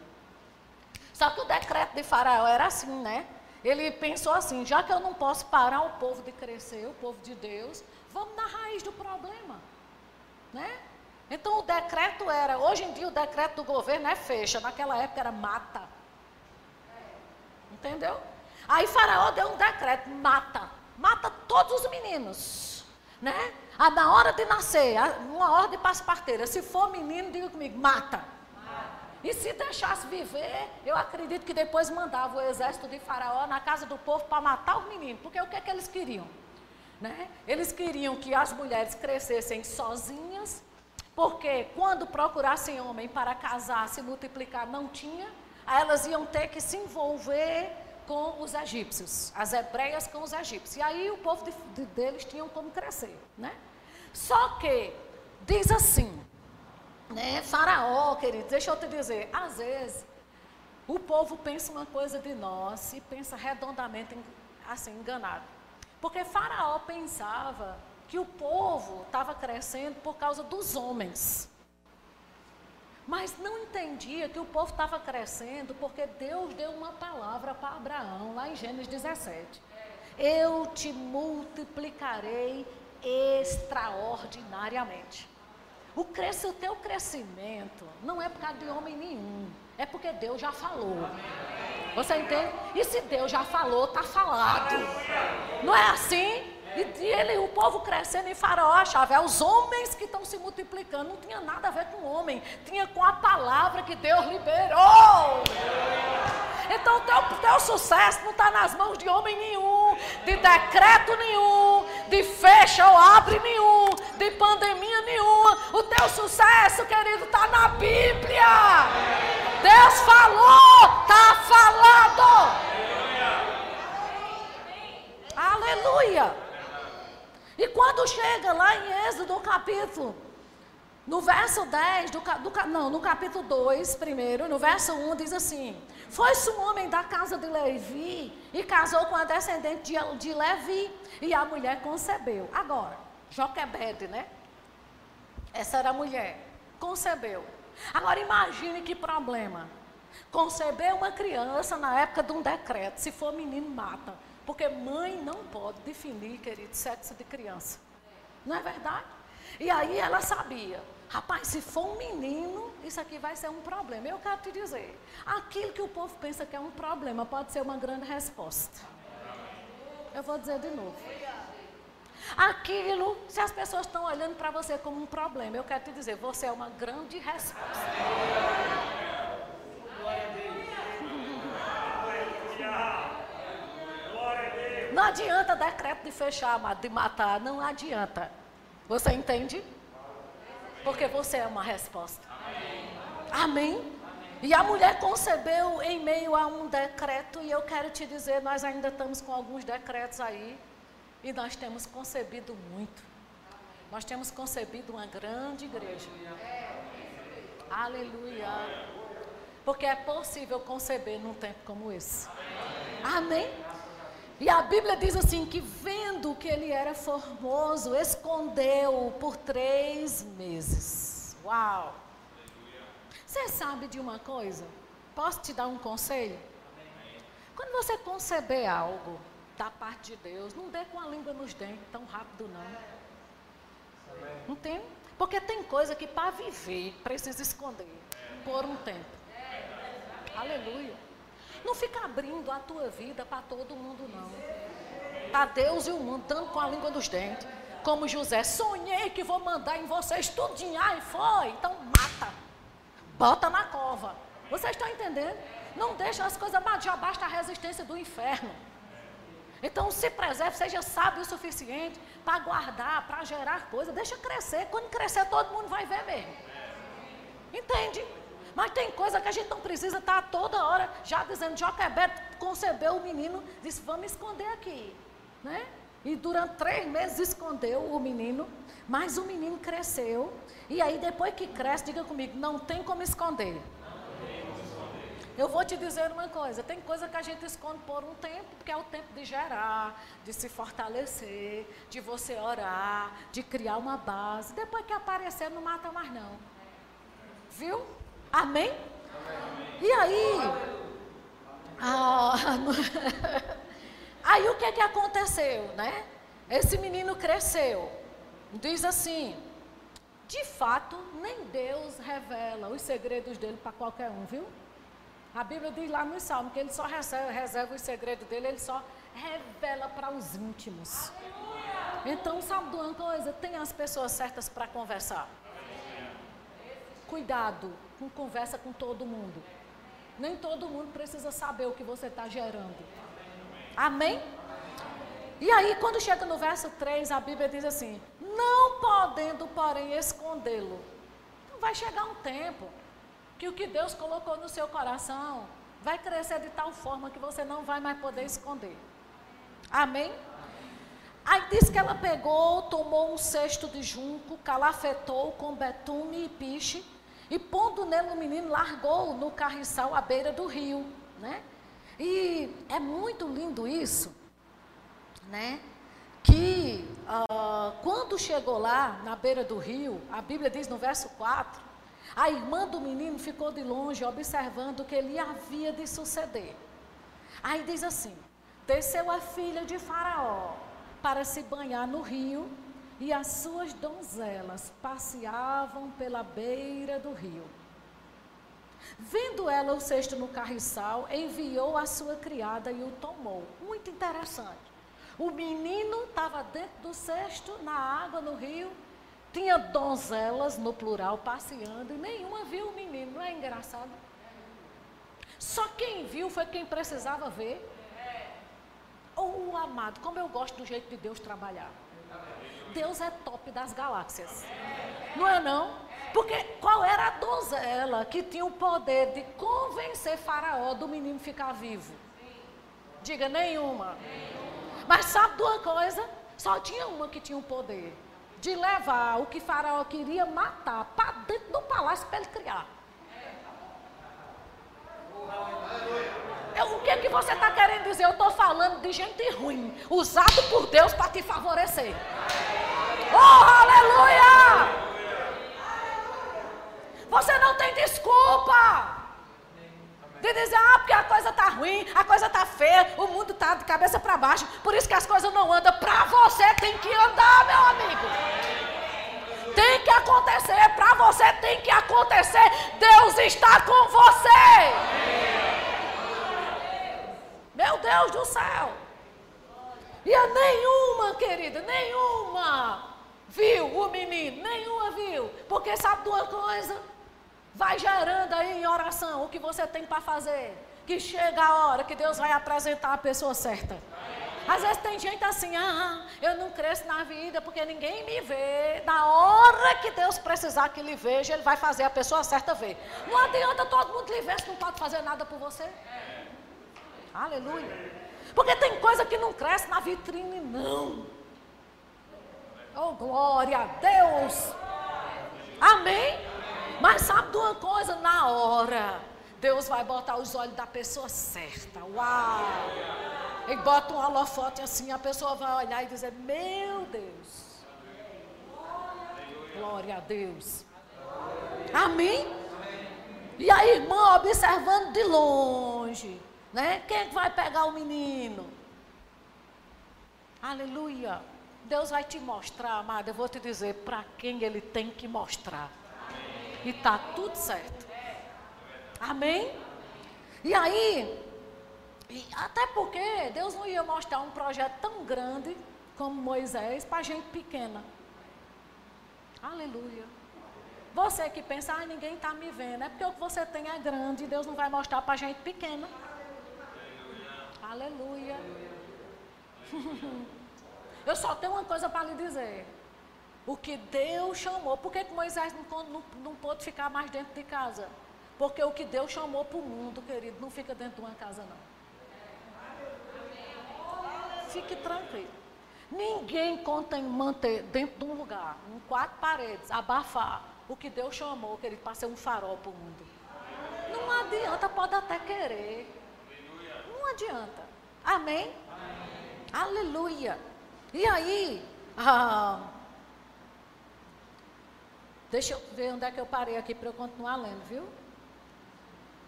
A: Só que o decreto de Faraó era assim, né? Ele pensou assim: já que eu não posso parar o povo de crescer, o povo de Deus, vamos na raiz do problema. Né? Então o decreto era, hoje em dia o decreto do governo é fecha, naquela época era mata. Entendeu? Aí Faraó deu um decreto, mata, mata todos os meninos, né? Ah, na hora de nascer, uma ordem para as parteiras. Se for menino, diga comigo, mata. E se deixasse viver, eu acredito que depois mandava o exército de Faraó na casa do povo para matar os meninos. Porque o que, é que eles queriam? Né? Eles queriam que as mulheres crescessem sozinhas, porque quando procurassem homem para casar, se multiplicar, não tinha. Aí elas iam ter que se envolver com os egípcios, as hebreias com os egípcios. E aí o povo de, de, deles tinham como crescer, né? Só que, diz assim, né, faraó, querido, deixa eu te dizer, às vezes, o povo pensa uma coisa de nós e pensa redondamente, assim, enganado. Porque faraó pensava que o povo estava crescendo por causa dos homens. Mas não entendia que o povo estava crescendo porque Deus deu uma palavra para Abraão, lá em Gênesis 17. Eu te multiplicarei extraordinariamente. O, cresce, o teu crescimento não é por causa de homem nenhum, é porque Deus já falou. Você entende? E se Deus já falou, está falado. Não é assim? E, ele, o povo crescendo em Faraó achava, é os homens que estão se multiplicando. Não tinha nada a ver com o homem, tinha com a palavra que Deus liberou. Então o teu, teu sucesso não está nas mãos de homem nenhum, de decreto nenhum, de fecha ou abre nenhum, de pandemia nenhuma. O teu sucesso, querido, está na Bíblia. Deus falou, está falado. Aleluia. E quando chega lá em Êxodo capítulo No verso 10, do, do, não, no capítulo 2, primeiro, no verso 1, diz assim: Foi-se um homem da casa de Levi e casou com a descendente de, de Levi, e a mulher concebeu. Agora, Joquebede, né? Essa era a mulher, concebeu. Agora imagine que problema. Conceber uma criança na época de um decreto, se for menino, mata. Porque mãe não pode definir, querido, sexo de criança. Não é verdade? E aí ela sabia. Rapaz, se for um menino, isso aqui vai ser um problema. Eu quero te dizer, aquilo que o povo pensa que é um problema pode ser uma grande resposta. Eu vou dizer de novo. Aquilo, se as pessoas estão olhando para você como um problema, eu quero te dizer, você é uma grande resposta. Não adianta decreto de fechar, de matar, não adianta. Você entende? Porque você é uma resposta. Amém? Amém? E a mulher concebeu em meio a um decreto, e eu quero te dizer, nós ainda estamos com alguns decretos aí, e nós temos concebido muito. Nós temos concebido uma grande igreja. Aleluia. Porque é possível conceber num tempo como esse. Amém? E a Bíblia diz assim: que vendo que ele era formoso, escondeu por três meses. Uau! Você sabe de uma coisa? Posso te dar um conselho? Quando você conceber algo da parte de Deus, não dê com a língua nos dentes tão rápido, não. Não tem? Porque tem coisa que para viver precisa esconder por um tempo. Aleluia. Não fica abrindo a tua vida para todo mundo, não. Para Deus e o mundo, dando com a língua dos dentes. Como José, sonhei que vou mandar em vocês tudinho. Ai, foi. Então mata. Bota na cova. Vocês estão entendendo? Não deixa as coisas, já basta a resistência do inferno. Então se preserve, seja sábio o suficiente para guardar, para gerar coisa. Deixa crescer. Quando crescer, todo mundo vai ver mesmo. Entende? Mas tem coisa que a gente não precisa estar toda hora já dizendo, Joquebed concebeu o menino, disse, vamos esconder aqui. Né? E durante três meses escondeu o menino, mas o menino cresceu. E aí depois que cresce, diga comigo, não tem como esconder. Eu vou te dizer uma coisa: tem coisa que a gente esconde por um tempo, porque é o tempo de gerar, de se fortalecer, de você orar, de criar uma base. Depois que aparecer, não mata mais, não. Viu? Amém? Amém. E aí? Ah, aí o que, que aconteceu, né? Esse menino cresceu. Diz assim: de fato, nem Deus revela os segredos dele para qualquer um, viu? A Bíblia diz lá no Salmo que ele só reserva, reserva os segredos dele, ele só revela para os íntimos. Então, sabe de uma coisa? Tem as pessoas certas para conversar. Cuidado com conversa com todo mundo. Nem todo mundo precisa saber o que você está gerando. Amém? E aí, quando chega no verso 3, a Bíblia diz assim: Não podendo, porém, escondê-lo. Então, vai chegar um tempo que o que Deus colocou no seu coração vai crescer de tal forma que você não vai mais poder esconder. Amém? Aí diz que ela pegou, tomou um cesto de junco, calafetou com betume e piche e pondo nele o menino, largou no carriçal à beira do rio, né? E é muito lindo isso, né? Que uh, quando chegou lá, na beira do rio, a Bíblia diz no verso 4, a irmã do menino ficou de longe observando o que lhe havia de suceder. Aí diz assim: desceu a filha de Faraó para se banhar no rio e as suas donzelas passeavam pela beira do rio. Vendo ela o cesto no carriçal, enviou a sua criada e o tomou. Muito interessante. O menino estava dentro do cesto, na água, no rio. Tinha donzelas, no plural, passeando, e nenhuma viu o menino. Não é engraçado? Só quem viu foi quem precisava ver. Oh, amado, como eu gosto do jeito de Deus trabalhar. Deus é top das galáxias. Não é não? Porque qual era a donzela que tinha o poder de convencer Faraó do menino ficar vivo? Diga nenhuma. Mas sabe de uma coisa? Só tinha uma que tinha o poder. de levar o que Faraó queria matar para dentro do palácio para ele criar. Eu, o que, é que você está querendo dizer? Eu estou falando de gente ruim, usado por Deus para te favorecer. Oh, aleluia! Você não tem desculpa de dizer, ah, porque a coisa está ruim, a coisa está feia, o mundo está de cabeça para baixo, por isso que as coisas não andam. Para você tem que andar, meu amigo. Tem que acontecer, para você tem que acontecer. Deus está com você. Meu Deus do céu! E a nenhuma, querida, nenhuma viu o menino, nenhuma viu. Porque sabe de uma coisa? Vai gerando aí em oração o que você tem para fazer. Que chega a hora que Deus vai apresentar a pessoa certa. Às vezes tem gente assim, ah, eu não cresço na vida porque ninguém me vê. Na hora que Deus precisar que lhe veja, Ele vai fazer a pessoa certa ver. Não adianta todo mundo lhe ver se não pode fazer nada por você. Aleluia. Porque tem coisa que não cresce na vitrine, não. Oh, glória a Deus. Amém? Mas sabe de uma coisa? Na hora, Deus vai botar os olhos da pessoa certa. Uau! E bota um holofote assim, a pessoa vai olhar e dizer: Meu Deus. Glória a Deus. Amém? E a irmã observando de longe. Né? Quem é vai pegar o menino? Aleluia. Deus vai te mostrar, amada. Eu vou te dizer para quem ele tem que mostrar. E tá tudo certo. Amém? E aí, e até porque Deus não ia mostrar um projeto tão grande como Moisés para gente pequena. Aleluia. Você que pensa, ah, ninguém está me vendo, é porque o que você tem é grande e Deus não vai mostrar para gente pequena. Aleluia. Eu só tenho uma coisa para lhe dizer. O que Deus chamou. Por que, Moisés não, não, não pôde ficar mais dentro de casa? Porque o que Deus chamou para o mundo, querido, não fica dentro de uma casa, não. Fique tranquilo. Ninguém conta em manter dentro de um lugar, em quatro paredes, abafar o que Deus chamou, querido, para ser um farol para o mundo. Não adianta, pode até querer adianta. Amém? Amém. Aleluia. E aí, ah, deixa eu ver onde é que eu parei aqui para eu continuar lendo, viu?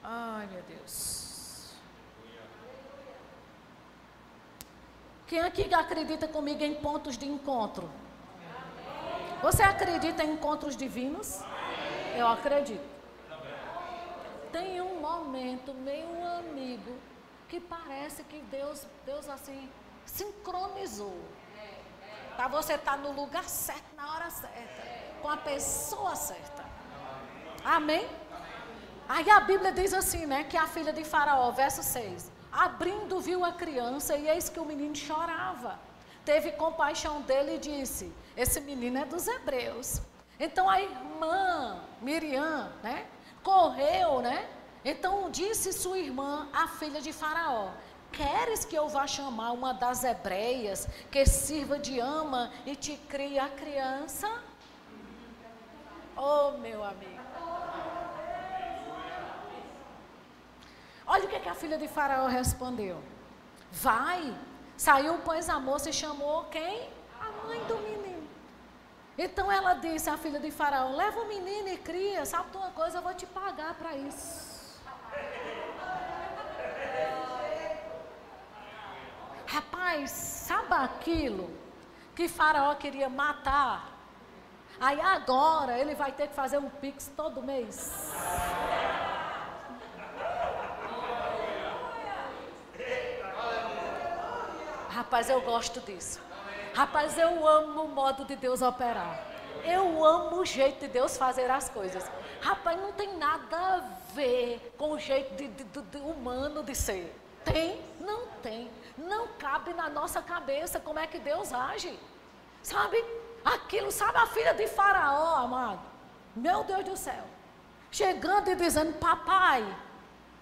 A: Ai, meu Deus. Quem aqui acredita comigo em pontos de encontro? Você acredita em encontros divinos? Eu acredito. Tem um momento, meu amigo, que parece que Deus, Deus assim, sincronizou. Para você estar tá no lugar certo, na hora certa, com a pessoa certa. Amém? Aí a Bíblia diz assim, né, que a filha de Faraó, verso 6, abrindo viu a criança e eis que o menino chorava. Teve compaixão dele e disse: Esse menino é dos hebreus. Então a irmã Miriam, né, correu, né, então disse sua irmã, a filha de Faraó: Queres que eu vá chamar uma das hebreias que sirva de ama e te crie a criança? Oh, meu amigo. Olha o que, que a filha de Faraó respondeu. Vai. Saiu, pois, a moça e chamou quem? A mãe do menino. Então ela disse à filha de Faraó: Leva o menino e cria. Sabe de uma coisa? Eu vou te pagar para isso. Rapaz, sabe aquilo que Faraó queria matar? Aí agora ele vai ter que fazer um pix todo mês. Rapaz, eu gosto disso. Rapaz, eu amo o modo de Deus operar. Eu amo o jeito de Deus fazer as coisas. Rapaz, não tem nada a ver com o jeito de, de, de, humano de ser. Tem? Não tem. Não cabe na nossa cabeça como é que Deus age. Sabe? Aquilo, sabe a filha de Faraó, amado? Meu Deus do céu. Chegando e dizendo, papai,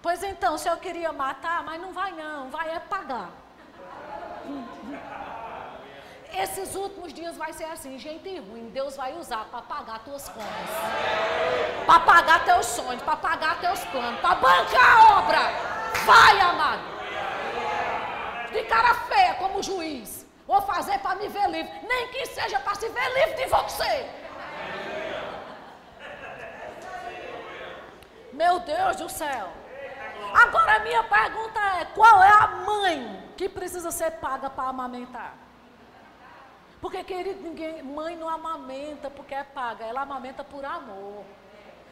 A: pois então, o senhor queria matar, mas não vai não, vai é pagar. esses últimos dias vai ser assim, gente ruim, Deus vai usar para pagar tuas contas. Para pagar teus sonhos, para pagar teus planos, para bancar a obra. Vai, amado. De cara feia como juiz. Vou fazer para me ver livre. Nem que seja para se ver livre de você. Meu Deus do céu. Agora a minha pergunta é: qual é a mãe que precisa ser paga para amamentar? Porque, querido, ninguém, mãe não amamenta porque é paga, ela amamenta por amor.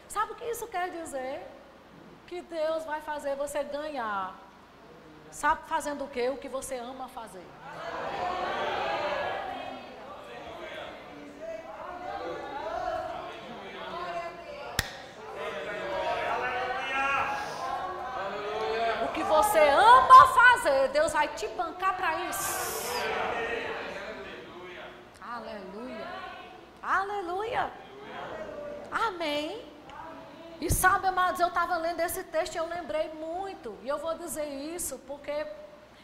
A: Sabe o que isso quer dizer? Que Deus vai fazer você ganhar. Sabe fazendo o quê? O que você ama fazer. O que você ama fazer, Deus vai te bancar para isso. Aleluia. Aleluia. Amém. E sabe, amados, eu estava lendo esse texto e eu lembrei muito. E eu vou dizer isso porque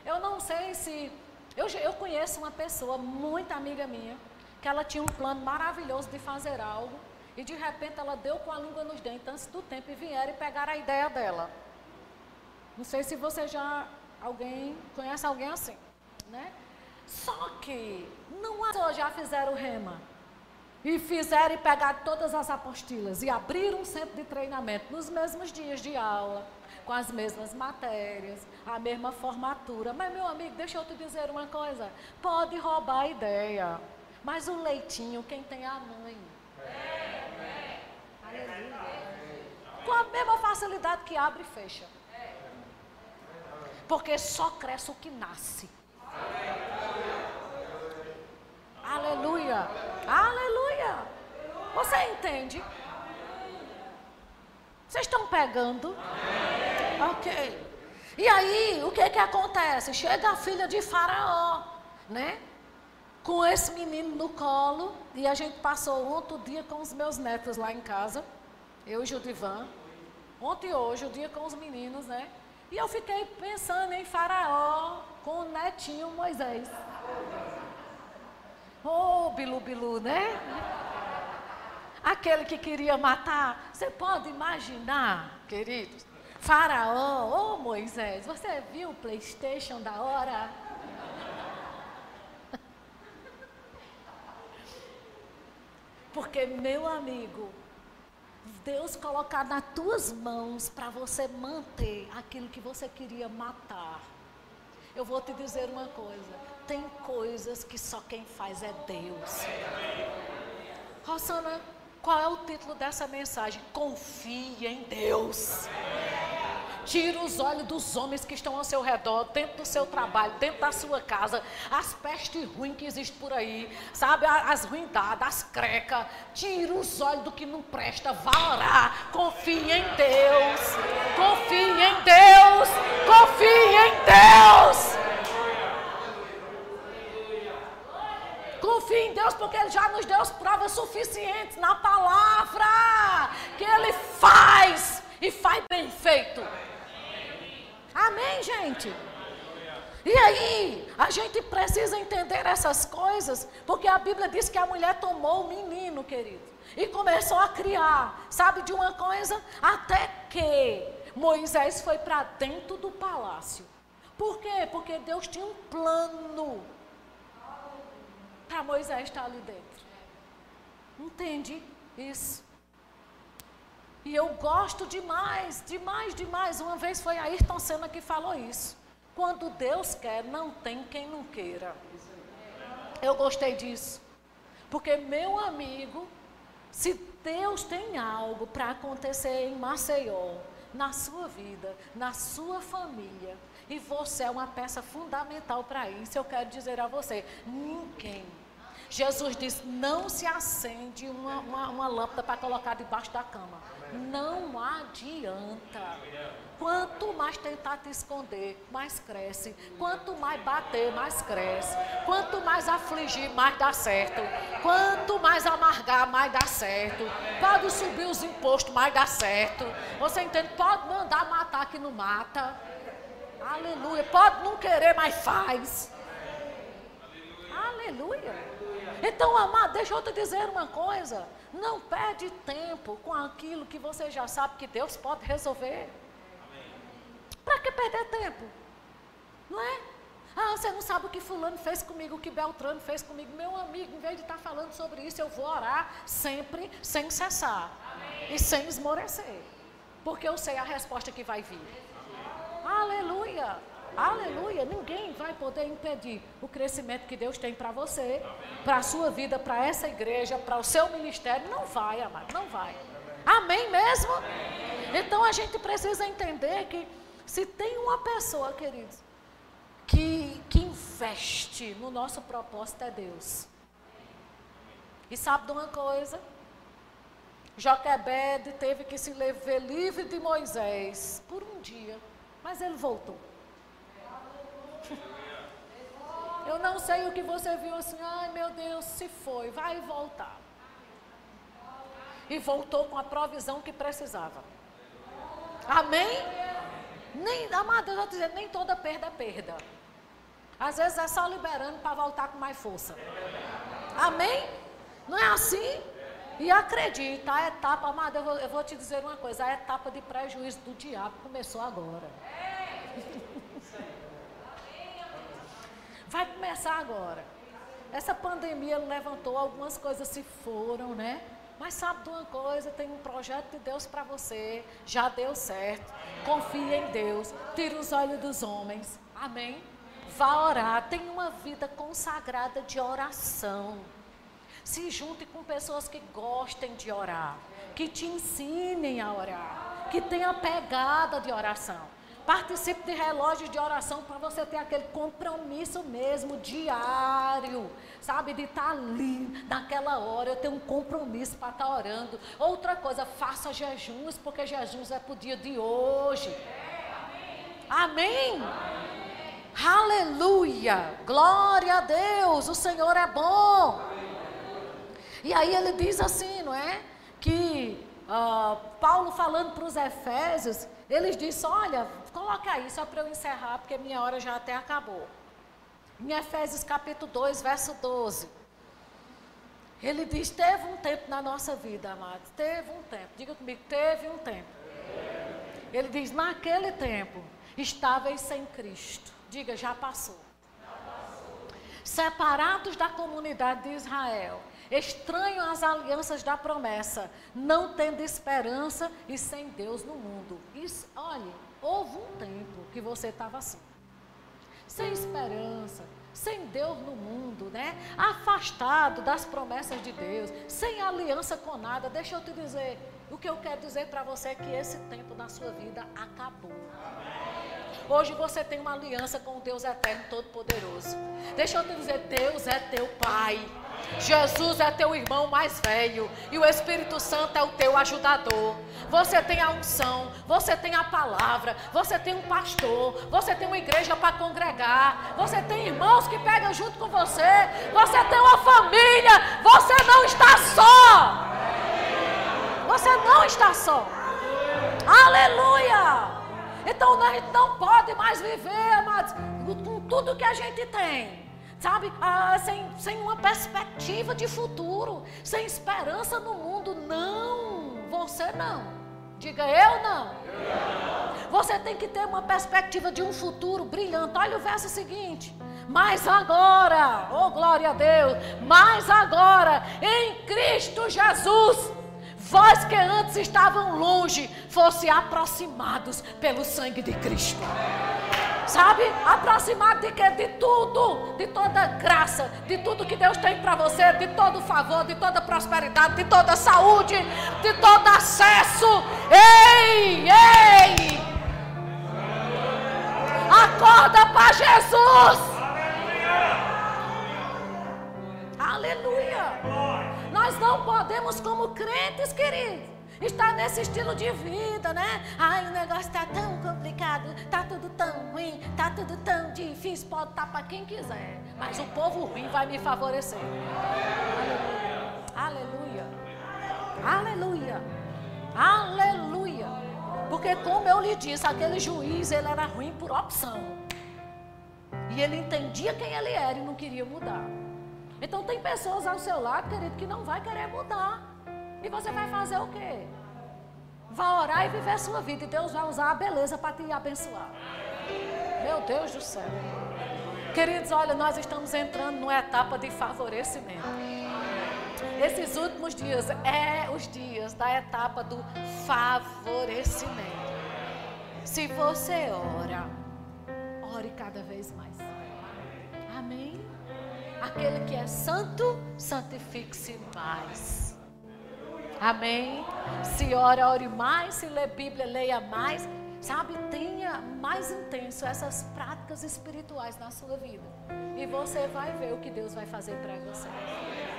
A: eu não sei se. Eu, eu conheço uma pessoa, muito amiga minha, que ela tinha um plano maravilhoso de fazer algo. E de repente ela deu com a língua nos dentes antes do tempo e vieram e pegaram a ideia dela. Não sei se você já alguém conhece alguém assim, né? Só que não as já fizeram rema. E fizeram e pegaram todas as apostilas e abriram um centro de treinamento nos mesmos dias de aula, com as mesmas matérias, a mesma formatura. Mas, meu amigo, deixa eu te dizer uma coisa: pode roubar a ideia, mas o leitinho, quem tem é a mãe. Aleluia. Com a mesma facilidade que abre e fecha. Porque só cresce o que nasce. Aleluia. Aleluia. Você entende? Vocês estão pegando? Ok. E aí, o que que acontece? Chega a filha de Faraó, né? Com esse menino no colo. E a gente passou ontem o dia com os meus netos lá em casa. Eu e Judivan. Ontem e hoje, o dia com os meninos, né? E eu fiquei pensando em Faraó com o netinho Moisés. Oh, Bilu Bilu, né? Aquele que queria matar. Você pode imaginar, queridos? Faraó, oh Moisés, você viu o Playstation da hora? Porque, meu amigo, Deus colocar nas tuas mãos para você manter aquilo que você queria matar. Eu vou te dizer uma coisa tem coisas que só quem faz é Deus. Rosana, qual é o título dessa mensagem? Confie em Deus. Tira os olhos dos homens que estão ao seu redor, dentro do seu trabalho, dentro da sua casa, as pestes ruins que existem por aí, sabe? As ruindades, as crecas. Tira os olhos do que não presta, vá orar. Confie em Deus. Confie em Deus. Confie em Deus. Confie em Deus, porque Ele já nos deu as provas suficientes na palavra que Ele faz e faz bem feito. Amém, gente? E aí, a gente precisa entender essas coisas, porque a Bíblia diz que a mulher tomou o menino, querido, e começou a criar. Sabe de uma coisa? Até que Moisés foi para dentro do palácio. Por quê? Porque Deus tinha um plano para Moisés estar ali dentro. Entende isso? E eu gosto demais, demais, demais. Uma vez foi a Ayrton Senna que falou isso. Quando Deus quer, não tem quem não queira. Eu gostei disso. Porque, meu amigo, se Deus tem algo para acontecer em Maceió, na sua vida, na sua família, e você é uma peça fundamental para isso, eu quero dizer a você: ninguém Jesus disse: não se acende uma, uma, uma lâmpada para colocar debaixo da cama. Não adianta. Quanto mais tentar te esconder, mais cresce. Quanto mais bater, mais cresce. Quanto mais afligir, mais dá certo. Quanto mais amargar, mais dá certo. Pode subir os impostos, mais dá certo. Você entende? Pode mandar matar que não mata. Aleluia. Pode não querer, mas faz. Aleluia. Então, amado, deixa eu te dizer uma coisa. Não perde tempo com aquilo que você já sabe que Deus pode resolver. Para que perder tempo? Não é? Ah, você não sabe o que fulano fez comigo, o que Beltrano fez comigo. Meu amigo, em vez de estar falando sobre isso, eu vou orar sempre sem cessar. Amém. E sem esmorecer. Porque eu sei a resposta que vai vir. Aleluia. Aleluia. Ninguém vai poder impedir o crescimento que Deus tem para você, para a sua vida, para essa igreja, para o seu ministério. Não vai, amado, não vai. Amém mesmo? Então a gente precisa entender que se tem uma pessoa, queridos, que, que investe no nosso propósito é Deus. E sabe de uma coisa? Joquebed teve que se ver livre de Moisés por um dia, mas ele voltou. Eu não sei o que você viu assim, ai meu Deus, se foi, vai voltar. E voltou com a provisão que precisava. Amém? Nem, amada, eu vou dizer, nem toda perda é perda. Às vezes é só liberando para voltar com mais força. Amém? Não é assim? E acredita, a etapa, amada, eu vou, eu vou te dizer uma coisa, a etapa de prejuízo do diabo começou agora. Vai começar agora. Essa pandemia levantou, algumas coisas se foram, né? Mas sabe de uma coisa, tem um projeto de Deus para você, já deu certo. Confie em Deus, tira os olhos dos homens. Amém? Vá orar, tenha uma vida consagrada de oração. Se junte com pessoas que gostem de orar, que te ensinem a orar, que tenham pegada de oração. Participe de relógios de oração para você ter aquele compromisso mesmo, diário, sabe? De estar tá ali naquela hora. Eu tenho um compromisso para estar tá orando. Outra coisa, faça jejuns, porque jejuns é para o dia de hoje. Amém? Amém? Aleluia! Glória a Deus! O Senhor é bom. E aí ele diz assim, não é? Que uh, Paulo falando para os Efésios, eles disse: Olha, coloca aí só para eu encerrar, porque minha hora já até acabou. Em Efésios capítulo 2, verso 12. Ele diz: Teve um tempo na nossa vida, amados. Teve um tempo. Diga comigo: Teve um tempo. Ele diz: Naquele tempo, estáveis sem Cristo. Diga: Já passou. Separados da comunidade de Israel estranho às alianças da promessa, não tendo esperança e sem Deus no mundo. Isso, olha, houve um tempo que você estava assim, sem esperança, sem Deus no mundo, né? Afastado das promessas de Deus, sem aliança com nada. Deixa eu te dizer, o que eu quero dizer para você é que esse tempo na sua vida acabou. Hoje você tem uma aliança com o Deus eterno, todo-poderoso. Deixa eu te dizer, Deus é teu Pai. Jesus é teu irmão mais velho e o Espírito Santo é o teu ajudador. Você tem a unção, você tem a palavra, você tem um pastor, você tem uma igreja para congregar, você tem irmãos que pegam junto com você, você tem uma família, você não está só. Você não está só. Aleluia! Então a gente não pode mais viver, amados, com tudo que a gente tem sabe, ah, sem, sem uma perspectiva de futuro, sem esperança no mundo. Não, você não. Diga eu não. Você tem que ter uma perspectiva de um futuro brilhante. Olha o verso seguinte. Mas agora, oh glória a Deus, mas agora, em Cristo Jesus, vós que antes estavam longe, fosse aproximados pelo sangue de Cristo. Sabe? Aproximado de quê? De tudo, de toda graça, de tudo que Deus tem para você, de todo favor, de toda prosperidade, de toda saúde, de todo acesso. Ei, ei! Acorda para Jesus! Aleluia! Nós não podemos, como crentes, queridos está nesse estilo de vida, né? Ai, o negócio está tão complicado, está tudo tão ruim, está tudo tão difícil. Pode estar tá para quem quiser, mas o povo ruim vai me favorecer. Aleluia. Aleluia. Aleluia. Porque, como eu lhe disse, aquele juiz ele era ruim por opção. E ele entendia quem ele era e não queria mudar. Então tem pessoas ao seu lado, querido, que não vai querer mudar. E você vai fazer o quê? Vai orar e viver sua vida. E Deus vai usar a beleza para te abençoar. Meu Deus do céu. Queridos, olha, nós estamos entrando numa etapa de favorecimento. Esses últimos dias é os dias da etapa do favorecimento. Se você ora, ore cada vez mais. Amém? Aquele que é santo, santifique-se mais. Amém? Se ora, ore mais. Se lê Bíblia, leia mais. Sabe, tenha mais intenso essas práticas espirituais na sua vida. E você vai ver o que Deus vai fazer para você.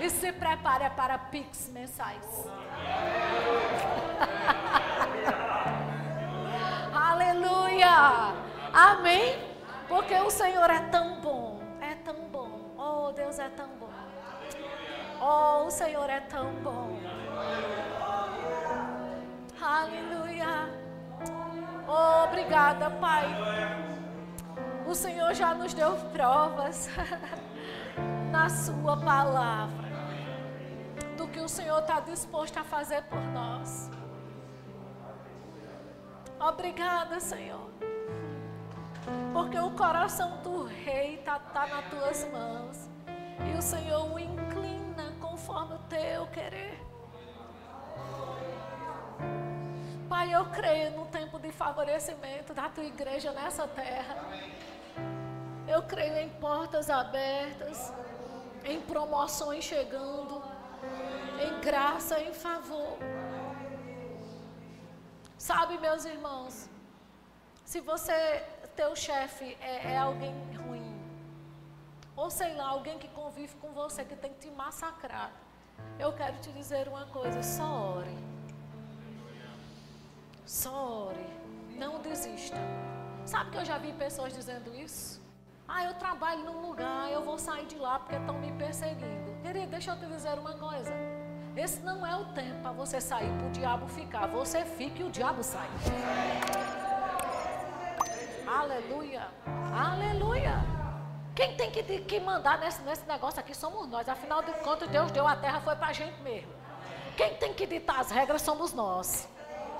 A: E se prepare para pics mensais. Aleluia! Amém? Porque o Senhor é tão bom, é tão bom. Oh, Deus é tão bom. Oh, o Senhor é tão bom. Aleluia. Oh, obrigada, Pai. O Senhor já nos deu provas na Sua palavra do que o Senhor está disposto a fazer por nós. Obrigada, Senhor. Porque o coração do rei está tá nas tuas mãos. E o Senhor o inclina conforme o teu querer. Pai, eu creio no tempo de favorecimento da tua igreja nessa terra. Eu creio em portas abertas, em promoções chegando, em graça, em favor. Sabe, meus irmãos, se você, teu chefe é, é alguém ou sei lá, alguém que convive com você, que tem que te massacrar, eu quero te dizer uma coisa: só ore. Só ore. Não desista. Sabe que eu já vi pessoas dizendo isso? Ah, eu trabalho num lugar, eu vou sair de lá porque estão me perseguindo. Querido, deixa eu te dizer uma coisa. Esse não é o tempo para você sair para o diabo ficar. Você fica e o diabo sai. Aleluia. Aleluia. Quem tem que, que mandar nesse, nesse negócio aqui somos nós. Afinal de contas, Deus deu a terra, foi para a gente mesmo. Quem tem que ditar as regras somos nós.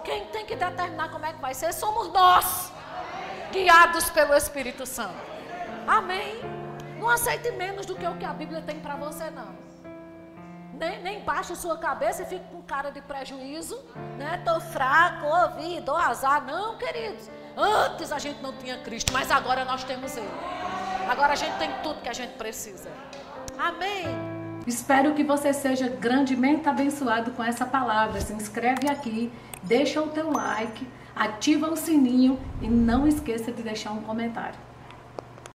A: Quem tem que determinar como é que vai ser somos nós, guiados pelo Espírito Santo. Amém. Não aceite menos do que o que a Bíblia tem para você, não. Nem, nem baixe sua cabeça e fique com cara de prejuízo, né? Tô fraco, ouvi, dou azar. Não, queridos. Antes a gente não tinha Cristo, mas agora nós temos Ele. Agora a gente tem tudo que a gente precisa. Amém. Espero que você seja grandemente abençoado com essa palavra. Se inscreve aqui, deixa o teu like, ativa o sininho e não esqueça de deixar um comentário.